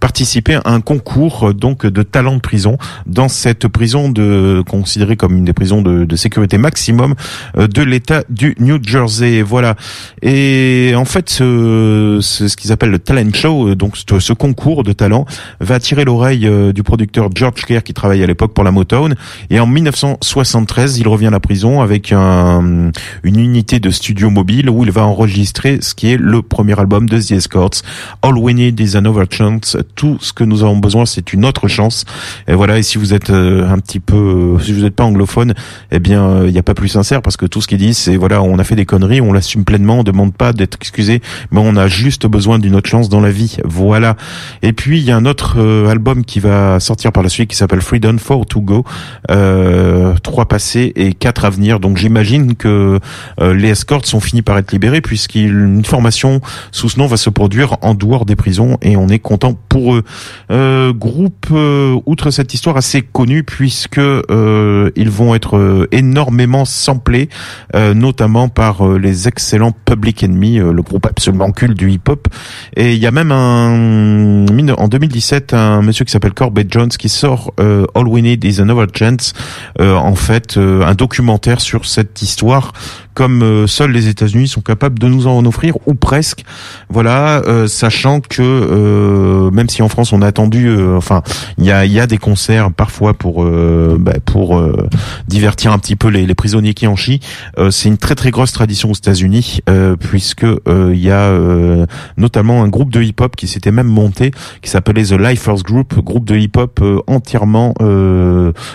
participer à un concours donc de talent de prison dans cette prison de considérée comme une des prisons de, de sécurité maximum euh, de l'État du New Jersey. Voilà. Et en fait, ce, ce, ce qu'ils appellent le talent show, euh, donc ce, ce concours de talent, va attirer l'oreille euh, du producteur George Kerr qui travaillait à l'époque pour la Motown. Et en 1973, il revient à la prison avec un, une unité de studio mobile où il va enregistrer ce qui est le premier album de The Escorts, All We Need Is Another Chance. Tout ce que nous avons besoin, c'est une autre chance. Et voilà. Et si vous êtes un petit peu, si vous n'êtes pas anglophone, eh bien, il n'y a pas plus sincère parce que tout ce qu'ils disent, c'est voilà, on a fait des conneries, on l'assume pleinement, on demande pas d'être excusé, mais on a juste besoin d'une autre chance dans la vie. Voilà. Et puis il y a un autre euh, album qui va sortir par la suite qui s'appelle Freedom for to Go. Euh, trois passés et quatre à venir. Donc j'imagine que euh, les escorts sont finis par être libérés puisqu'une formation sous ce nom va se produire en dehors des prisons et on est content pour eux. Euh, groupe euh, outre cette histoire assez connue puisque euh, ils vont être euh, énormément samplés, euh, notamment par euh, les excellents Public Enemy, euh, le groupe absolument culte du hip-hop. Et il y a même un en 2017 un monsieur qui s'appelle Corbett Jones qui sort euh, All We Need Is Another Chance, en fait un documentaire sur cette histoire comme euh, seuls les États-Unis sont capables de nous en offrir ou presque. Voilà, euh, sachant que euh, même si en France on a attendu, euh, enfin il y a, y a des concerts parfois pour euh, bah, pour euh, divertir un petit peu les, les prisonniers qui en chient. C'est une très très grosse tradition aux États-Unis puisque il y a notamment un groupe de hip-hop qui s'était même monté qui s'appelait The Lifers Group, groupe de hip-hop entièrement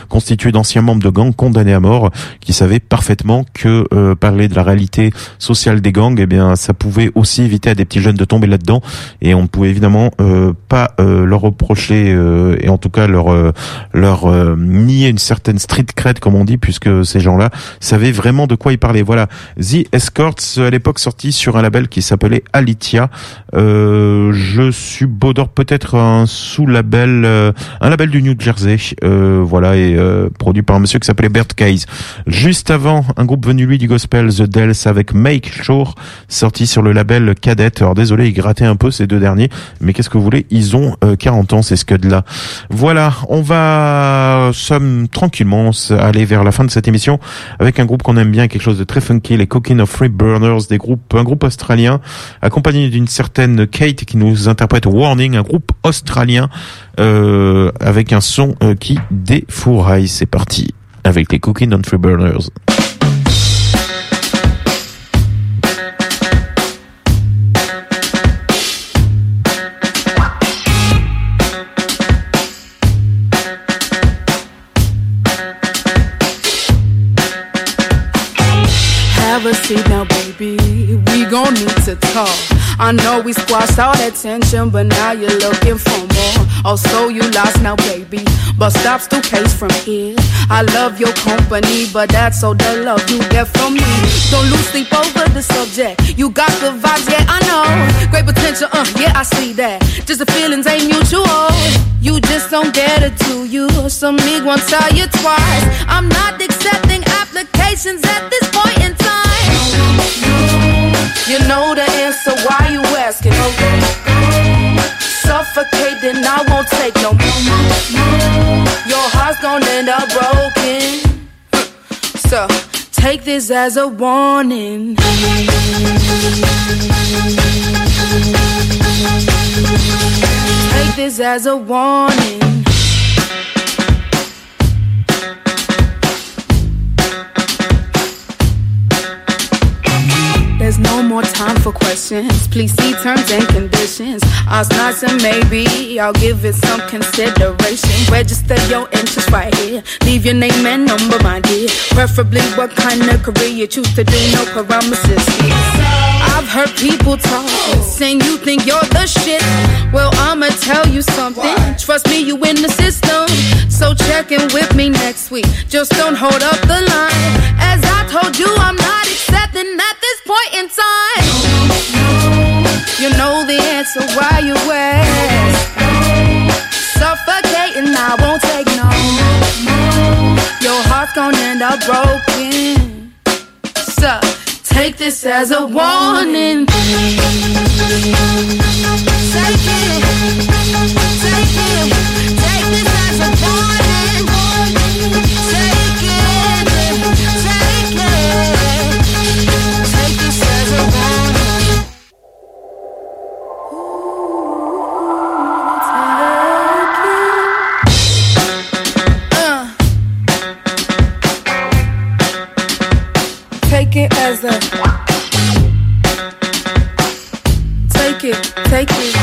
constitué d'anciens membres de gangs condamnés à mort qui savaient parfaitement que parler de la réalité sociale des gangs, eh bien ça pouvait aussi éviter à des petits jeunes de tomber là-dedans et on ne pouvait évidemment euh, pas euh, leur reprocher euh, et en tout cas leur euh, leur euh, nier une certaine street cred comme on dit puisque ces gens-là savaient vraiment de quoi ils parlaient. Voilà, The Escorts à l'époque sorti sur un label qui s'appelait Alitia. Euh, je subodore peut-être un sous-label, euh, un label du New Jersey. Euh, voilà et euh, produit par un monsieur qui s'appelait Bert Case. Juste avant, un groupe venu lui du gospel The Dells avec Make Sure sorti sur le label Cadet. Alors désolé, ils grattaient un peu ces deux derniers, mais qu'est-ce que vous voulez? Ils ont euh, 40 ans ces scuds là. Voilà, on va somme tranquillement aller vers la fin de cette émission avec un groupe qu'on aime bien, quelque chose de très funky, les Cooking of Free Burners, des groupes, un groupe australien accompagné d'une certaine Kate qui nous interprète Warning, un groupe australien euh, avec un son euh, qui défouraille. C'est parti avec les Cooking on Free Burners. Talk. I know we squashed all that tension, but now you're looking for more. Oh, so you lost now, baby. But stop still case from here. I love your company, but that's all the love you get from me. Don't lose sleep over the subject. You got the vibes, yeah, I know. Great potential, uh, yeah, I see that. Just the feelings ain't mutual. You just don't get it to you. So me won't tell you twice. I'm not accepting applications at this point in time. You know the answer, why you asking? Suffocating, I won't take no more. Your heart's gonna end up broken. So, take this as a warning. Take this as a warning. There's no more time for questions. Please see terms and conditions. Ours, not and maybe. I'll give it some consideration. Register your interest right here. Leave your name and number, my dear. Preferably what kind of career you choose to do. No promises here. I've heard people talk, saying you think you're the shit. Well, I'ma tell you something. Trust me, you in the system. So check in with me next week. Just don't hold up the line. As I told you, I'm not accepting at this point in time. You know the answer, why you ask? Suffocating, I won't take no. Your heart's gonna end up broken. So take this as a warning. Take it, take it, take this as a warning. Take Take it as a Take it, take it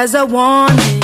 as a warning.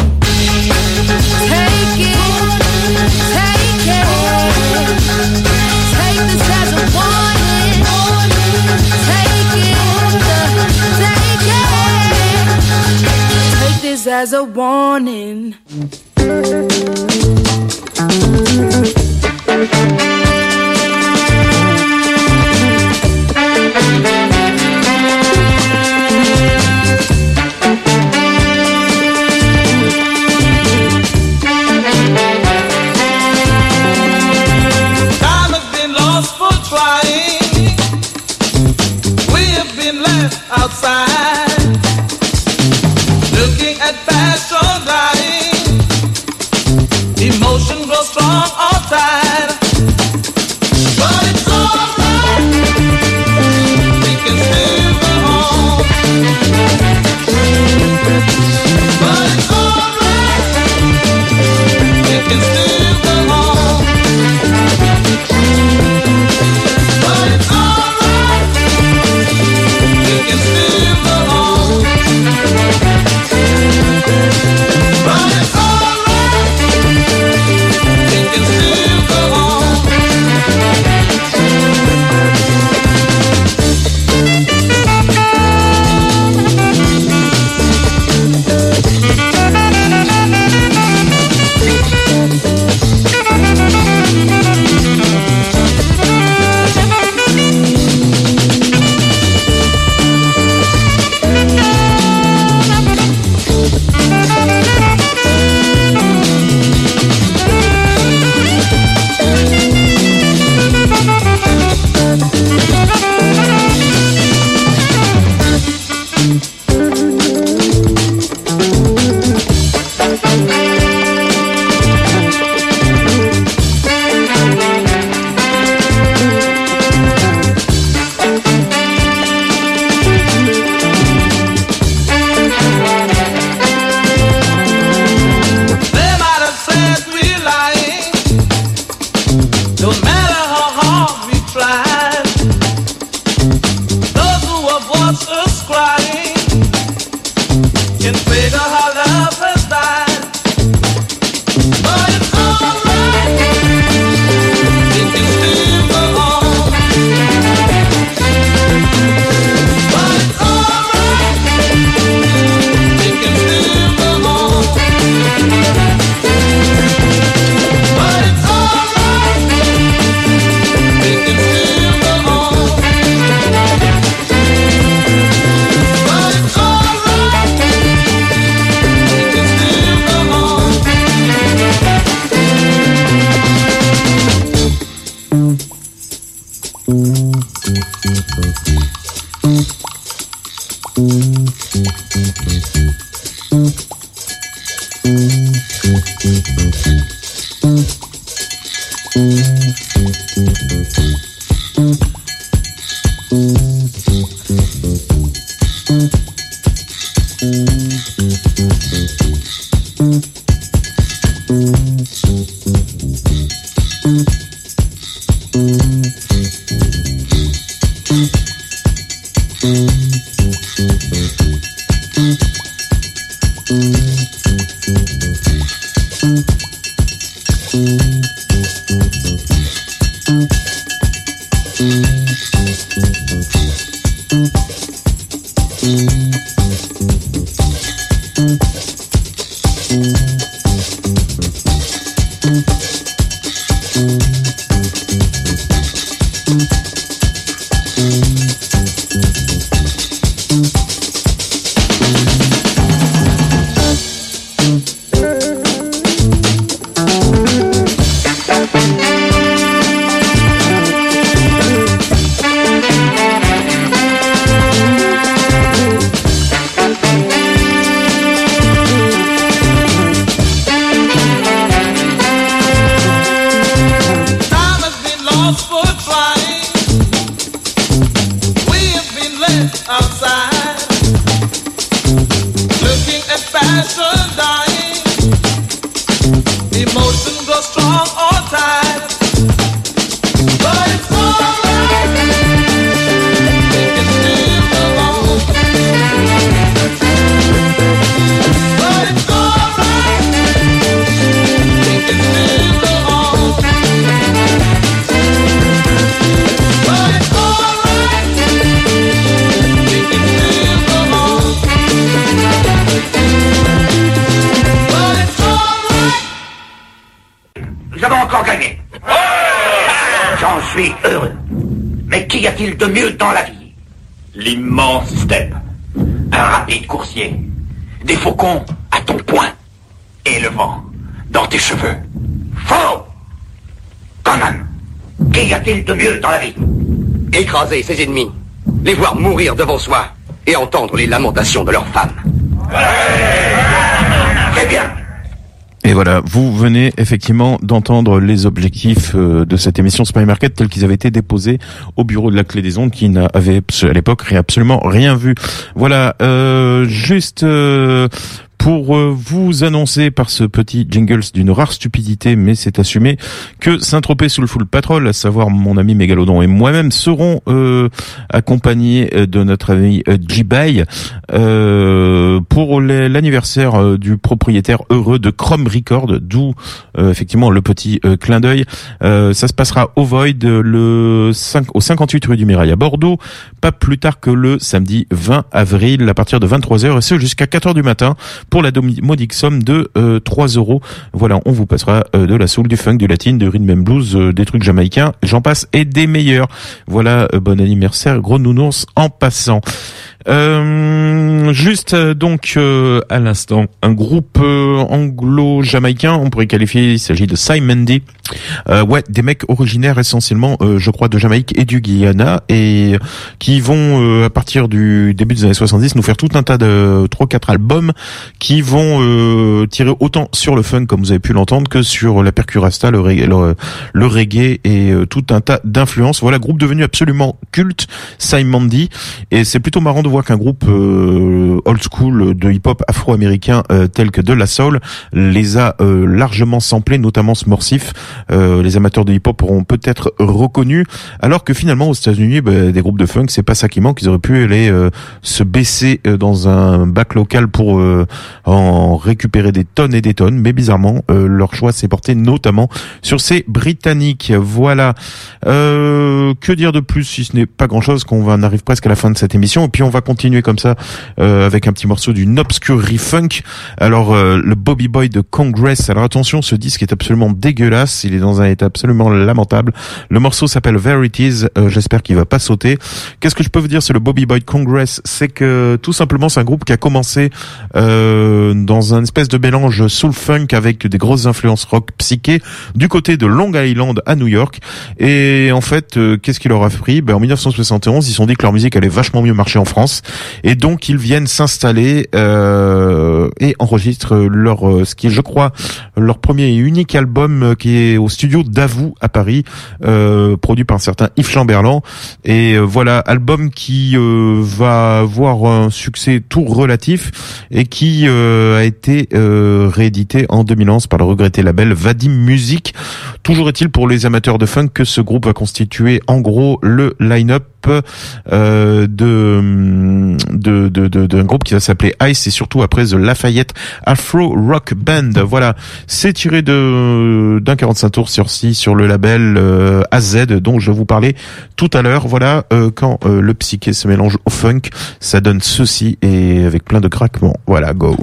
A-t-il de mieux dans la vie L'immense steppe. Un rapide coursier. Des faucons à ton poing. Et le vent dans tes cheveux. Faux Conan, qu'y a-t-il de mieux dans la vie Écraser ses ennemis, les voir mourir devant soi et entendre les lamentations de leurs femmes. Très bien. Et voilà, vous venez effectivement d'entendre les objectifs euh, de cette émission Spy Market tels qu'ils avaient été déposés au bureau de la Clé des Ondes qui n'avait à l'époque absolument rien vu. Voilà, euh, juste euh, pour euh, vous annoncer par ce petit jingles d'une rare stupidité, mais c'est assumé, que Saint-Tropez sous le full patrol, à savoir mon ami Mégalodon et moi-même, seront euh, accompagnés euh, de notre ami euh, J-Bay euh, pour l'anniversaire du propriétaire heureux de Chrome Record, d'où euh, effectivement le petit clin d'œil. Ça se passera au Void le 5, au 58 rue du Mirail à Bordeaux, pas plus tard que le samedi 20 avril à partir de 23h et ce jusqu'à 4h du matin pour la modique somme de euh, 3 euros. Voilà, on vous passera euh, de la soul, du funk, du latin, du rhythm and blues, euh, des trucs jamaïcains, j'en passe et des meilleurs. Voilà, euh, bon anniversaire, gros nounours en passant. Euh, juste euh, donc euh, à l'instant, un groupe euh, anglo-jamaïcain, on pourrait qualifier, il s'agit de Simon D. Euh, ouais, des mecs originaires essentiellement, je crois, de Jamaïque et du Guyana, et qui vont à partir du début des années 70 nous faire tout un tas de trois quatre albums qui vont tirer autant sur le funk comme vous avez pu l'entendre que sur la percurasta, le reggae, le, reggae et tout un tas d'influences. Voilà, groupe devenu absolument culte, Simon D. Et c'est plutôt marrant de voir qu'un groupe euh, old school de hip-hop afro-américain euh, tel que De La Soul les a euh, largement samplés, notamment Smurfsif. Euh, les amateurs de hip-hop auront peut-être reconnu, alors que finalement aux États-Unis, bah, des groupes de funk, c'est pas ça qui manque. Ils auraient pu aller euh, se baisser dans un bac local pour en récupérer des tonnes et des tonnes, mais bizarrement, leur choix s'est porté notamment sur ces Britanniques. Voilà. Que dire de plus si ce n'est pas grand-chose qu'on arrive presque à la fin de cette émission et puis on va continuer comme ça euh, avec un petit morceau d'une obscurie funk. Alors euh, le Bobby Boy de Congress. Alors attention, ce disque est absolument dégueulasse. Il est dans un état absolument lamentable. Le morceau s'appelle Verities. Euh, J'espère qu'il va pas sauter. Qu'est-ce que je peux vous dire sur le Bobby Boy Congress? C'est que tout simplement c'est un groupe qui a commencé dans un espèce de mélange soul funk avec des grosses influences rock psyché du côté de Long Island à New York. Et en fait, qu'est-ce qui leur a pris? Ben, En 1971, ils se sont dit que leur musique allait vachement mieux marcher en France. Et donc, ils viennent s'installer euh, et enregistrent leur, euh, ce qui est, je crois, leur premier et unique album euh, qui est au studio Davou à Paris, euh, produit par un certain Yves Chamberlain. Et voilà, album qui va avoir un succès tout relatif et qui a été réédité en 2011 par le regretté label Vadim Music. Toujours est-il pour les amateurs de funk que ce groupe va constituer en gros le line-up de de de de- d'un groupe qui va s'appeler Ice et surtout après The Lafayette Afro Rock Band. Voilà, c'est tiré de d'un 45 tours sur 6 sur le label euh, AZ dont je vous parlais tout à l'heure. Voilà, euh, quand euh, le psyché se mélange au funk, ça donne ceci et avec plein de craquements. Voilà, go.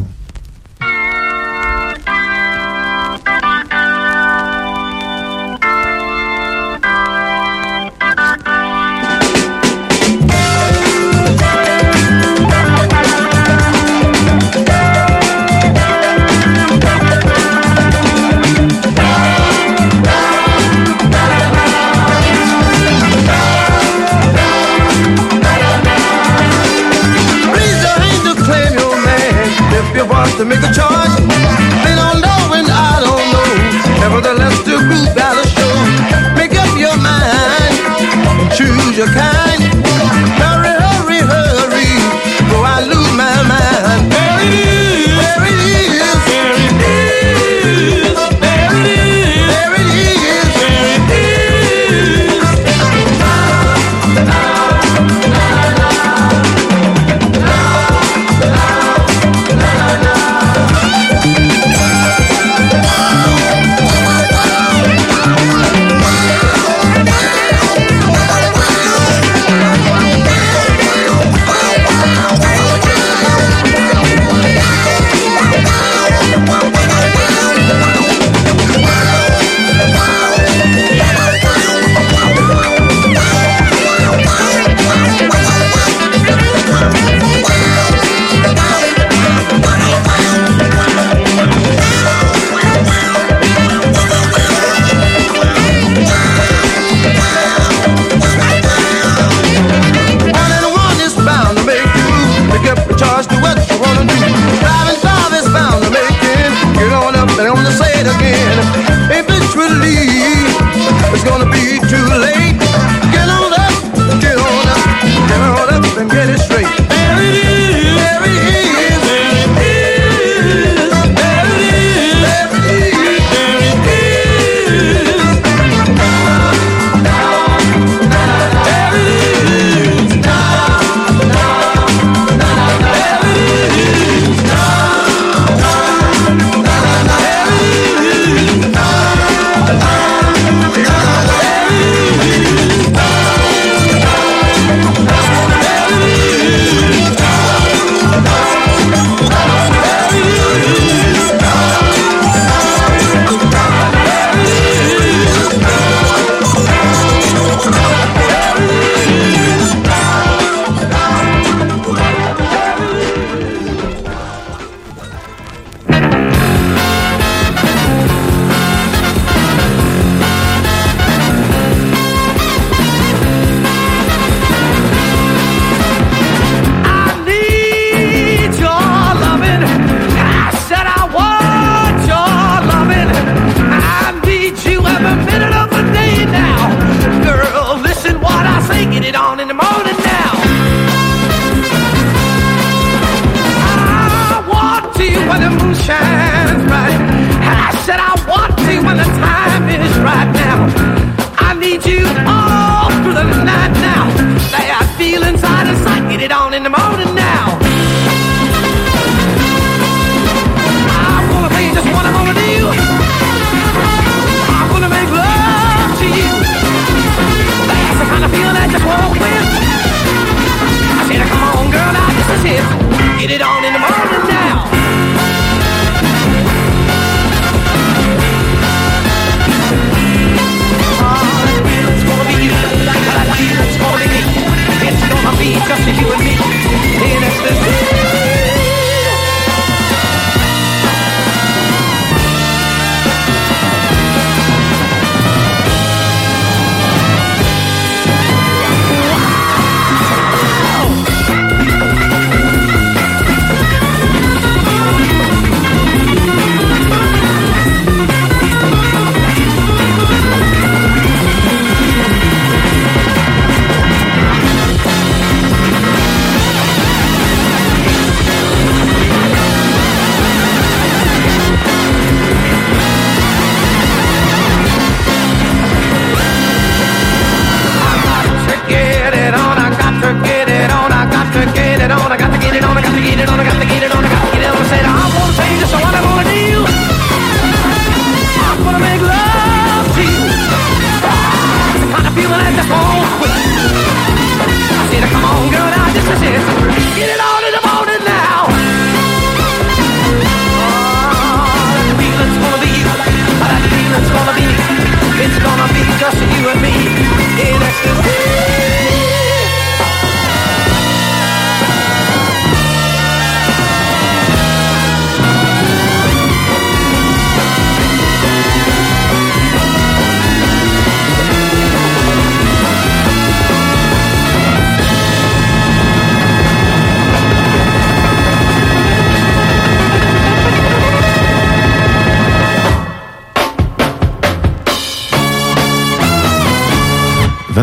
navigated on a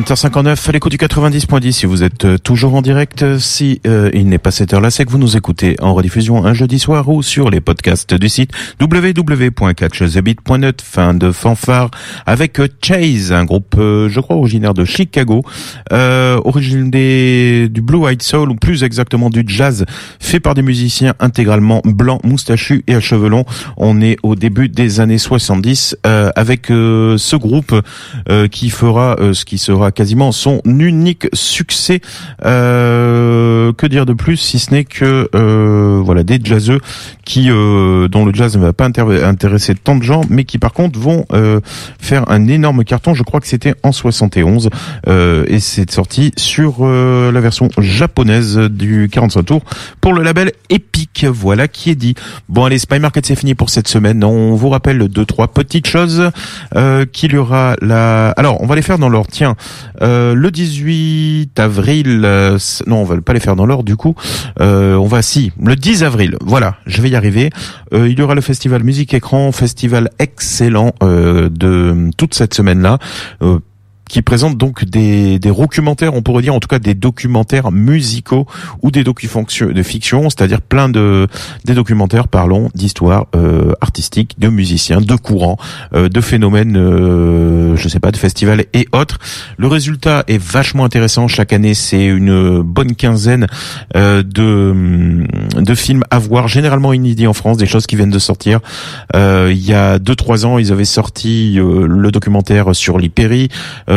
20h59 à l'écoute du 90.10 si vous êtes euh, toujours en direct euh, si euh, il n'est pas cette heure-là c'est que vous nous écoutez en rediffusion un jeudi soir ou sur les podcasts du site www.catchthebit.net fin de fanfare avec euh, Chase un groupe euh, je crois originaire de Chicago euh, origine des du Blue Eyed Soul ou plus exactement du jazz fait par des musiciens intégralement blancs moustachus et à cheveux longs. On est au début des années 70 euh, avec ce groupe qui fera ce qui sera quasiment son unique succès. Euh, que dire de plus si ce n'est que euh, voilà des jazzeux qui euh, dont le jazz ne va pas intéresser tant de gens, mais qui par contre vont faire un énorme carton. Je crois que c'était en 71 euh, et c'est sorti sur la version japonaise du 45 tours pour le label Epic. Voilà qui est dit. Bon allez, Spy Market c'est fini pour cette semaine. On vous rappelle deux trois petites choses qu'il y aura la. Alors on va les faire dans l'ordre. Tiens, euh, le 18 avril. euh, non, on va pas les faire dans l'ordre du coup. Euh, on va si le 10 avril. Voilà, je vais y arriver. Il y aura le festival Musique Écran, festival excellent de toute cette semaine là. Qui présente donc des, des documentaires, on pourrait dire en tout cas des documentaires musicaux ou des docu-fonctions- de fiction, c'est-à-dire plein de des documentaires parlant d'histoires euh, artistiques, de musiciens, de courants, euh, de phénomènes, euh, je sais pas, de festivals et autres. Le résultat est vachement intéressant. Chaque année, c'est une bonne quinzaine euh, de de films à voir, généralement inédits en France, des choses qui viennent de sortir. Euh, il y a deux trois ans, ils avaient sorti euh, le documentaire sur l'Hypérie,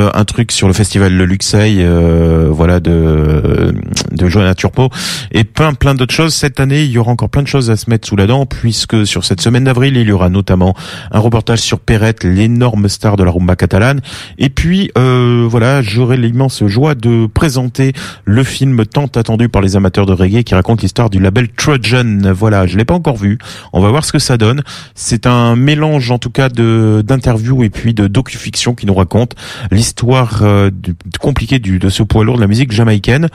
euh, un truc sur le festival Le Luxeuil, euh, voilà de de Johanna Turpo, et plein plein d'autres choses. Cette année, il y aura encore plein de choses à se mettre sous la dent, puisque sur cette semaine d'avril, il y aura notamment un reportage sur Perrette, l'énorme star de la rumba catalane, et puis euh, voilà, j'aurai l'immense joie de présenter le film tant attendu par les amateurs de reggae qui raconte l'histoire du label Trojan. Voilà, je l'ai pas encore vu. On va voir ce que ça donne. C'est un mélange en tout cas de d'interviews et puis de docu-fiction qui nous raconte l'histoire euh, du- compliquée du, de ce poids lourd de la musique jamaïcaine.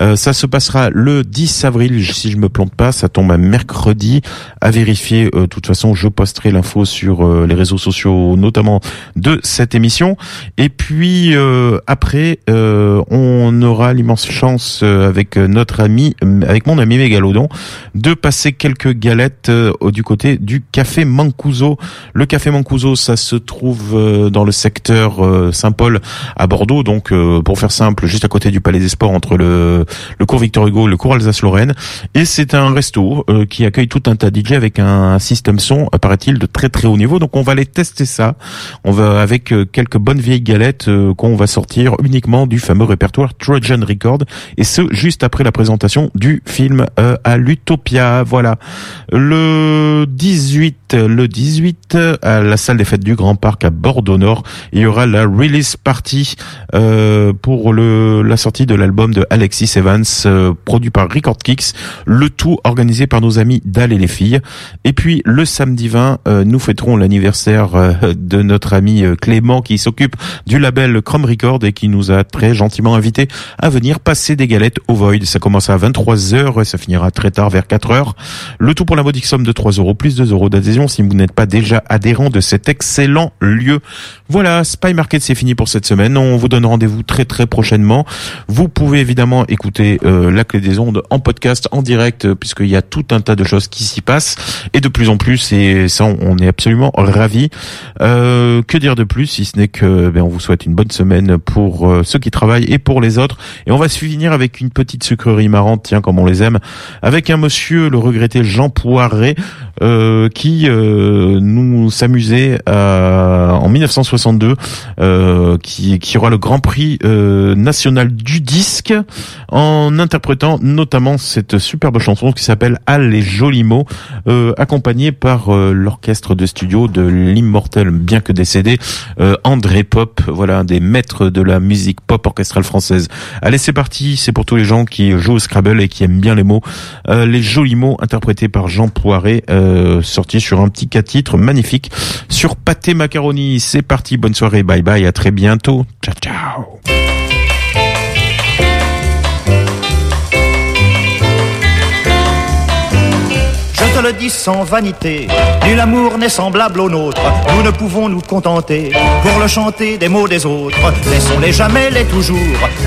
Euh, ça se passera le 10 avril, si je me plante pas, ça tombe un mercredi. À vérifier. Euh, De toute façon, je posterai l'info sur euh, les réseaux sociaux, notamment de cette émission. Et puis euh, après, euh, on aura l'immense chance euh, avec notre ami, euh, avec mon ami Mégalodon, de passer quelques galettes euh, du côté du café Mancuso. Le café Mancuso, ça se trouve euh, dans le secteur euh, Saint-Paul à Bordeaux, donc euh, pour faire simple, juste à côté du Palais des Sports, entre le, le cours Victor Hugo et le cours Alsace-Lorraine. Et c'est un resto euh, qui accueille tout un tas de DJ avec un système son, apparaît-il, de très très haut niveau. Donc on va aller tester ça. On va avec euh, quelques bonnes vieilles galettes qu'on va sortir uniquement du fameux répertoire Trojan Record. Et ce, juste après la présentation du film à l'Utopia. Voilà. Le 18, le 18, à la salle des fêtes du Grand Parc à Bordeaux Nord, il y aura la release party euh, pour le la sortie de l'album de Alexis Evans, euh, produit par Record Kicks. Le tout organisé par nos amis Dal et les filles. Et puis le samedi 20, euh, nous fêterons l'anniversaire euh, de notre ami Clément qui s'occupe du label Chrome Record et qui nous a très gentiment invités à venir passer des galettes au Void. Ça commence à 23h et ça finira très tard vers 4h. Le tout pour la modique somme de 3 euros plus 2 euros d'adhésion si vous n'êtes pas déjà adhérent de cet excellent lieu. Voilà, Spy Market c'est fini pour cette semaine. On vous donne rendez-vous très très prochainement. Vous pouvez évidemment écouter euh, la clé des ondes en podcast, en direct, euh, puisqu'il y a tout un tas de choses qui s'y passent et de plus en plus. Et ça, on- est absolument ravis. Euh, que dire de plus si ce n'est que ben, on vous souhaite une bonne semaine pour euh, ceux qui travaillent et pour les autres. Et on va se finir avec une petite sucrerie marrante, tiens comme on les aime, avec un monsieur, le regretté Jean Poiret, euh, qui nous s'amusait en 1962, euh, qui, qui aura le Grand Prix euh, national du disque en interprétant notamment cette superbe chanson qui s'appelle Al les jolis mots, euh, accompagnée par euh, l'orchestre de studio de l'immortel, bien que décédé, André Pop, voilà un des maîtres de la musique pop orchestrale française. Allez, c'est parti, c'est pour tous les gens qui jouent au Scrabble et qui aiment bien les mots. Euh, les jolis mots interprétés par Jean Poiret, euh, sortis sur un petit cas titre magnifique sur Pâté Macaroni. C'est parti, bonne soirée, bye bye, à très bientôt. Ciao, ciao. Je te le dis sans vanité, nul amour n'est semblable au nôtre. Nous ne pouvons nous contenter pour le chanter des mots des autres. Laissons-les jamais, les toujours,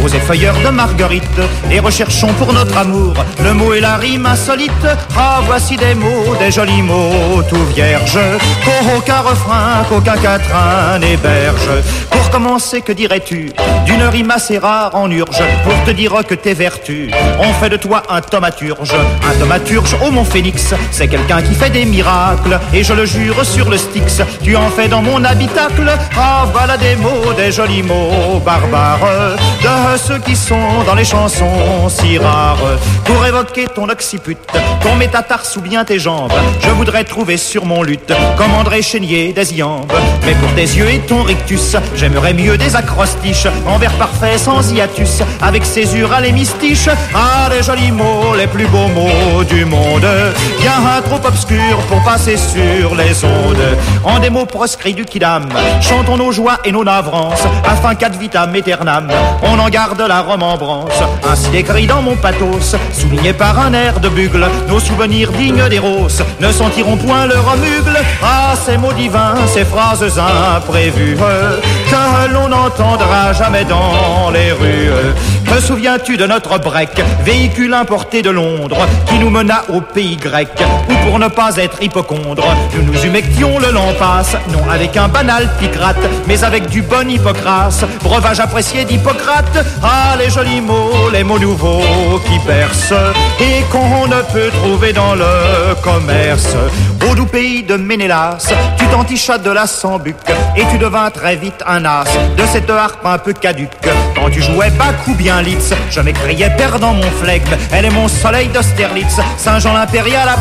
aux effeuilleurs de Marguerite. Et recherchons pour notre amour le mot et la rime insolite. Ah, voici des mots, des jolis mots, tout vierge. Qu'aucun refrain, qu'aucun quatrain n'héberge. Pour commencer, que dirais-tu d'une rime assez rare en urge Pour te dire que tes vertus ont fait de toi un thaumaturge. Un thaumaturge, oh mon phénix, c'est quelqu'un qui fait des miracles. Et je le jure sur le Styx, tu en fais dans mon habitacle. Ah, voilà des mots, des jolis mots barbares. De ceux qui sont dans les chansons si rares. Pour évoquer ton occiput, ton métatarse ou bien tes jambes, je voudrais trouver sur mon luth comme André Chénier des iambes. Mais pour tes yeux et ton rictus, j'aimerais mieux des acrostiches en vers parfait sans hiatus, avec césure à l'hémistiche. Ah, les jolis mots, les plus beaux mots du monde. Un trop obscur pour passer sur les ondes. En des mots proscrits du kidam, chantons nos joies et nos navrances, afin qu'ad vitam aeternam, on en garde la remembrance. Ainsi écrit dans mon pathos, souligné par un air de bugle, nos souvenirs dignes des roses ne sentiront point le remugle. Ah, ces mots divins, ces phrases imprévues, que l'on n'entendra jamais dans les rues. Te souviens-tu de notre break, véhicule importé de Londres, qui nous mena au pays grec, où pour ne pas être hypochondre, nous nous humections le lampasse, non avec un banal picrate, mais avec du bon Hippocrate, breuvage apprécié d'Hippocrate. Ah, les jolis mots, les mots nouveaux qui percent, et qu'on ne peut trouver dans le commerce. Au doux pays de Ménélas, tu t'entichas de la sambuc, et tu devins très vite un as de cette harpe un peu caduque. Quand tu jouais Bach ou bien Litz, je m'écriais perdant mon flegme. Elle est mon soleil d'Austerlitz, Saint-Jean l'impérial à.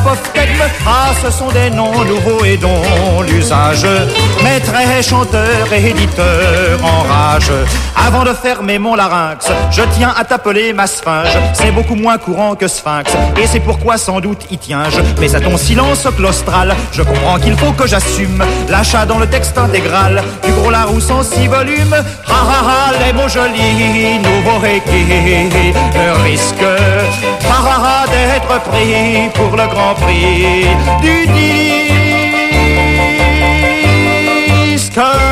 Ah, ce sont des noms nouveaux et dont l'usage mettrait chanteur et éditeur en rage. Avant de fermer mon larynx, je tiens à t'appeler ma sphinge. C'est beaucoup moins courant que sphinx, et c'est pourquoi sans doute y tiens-je. Mais à ton silence claustral, je comprends qu'il faut que j'assume l'achat dans le texte intégral du gros Larousse en six volumes. Ah ah ah, les mots jolis, nouveaux le risque. Ah ah ah, d'être pris pour le grand prix Paris du disque.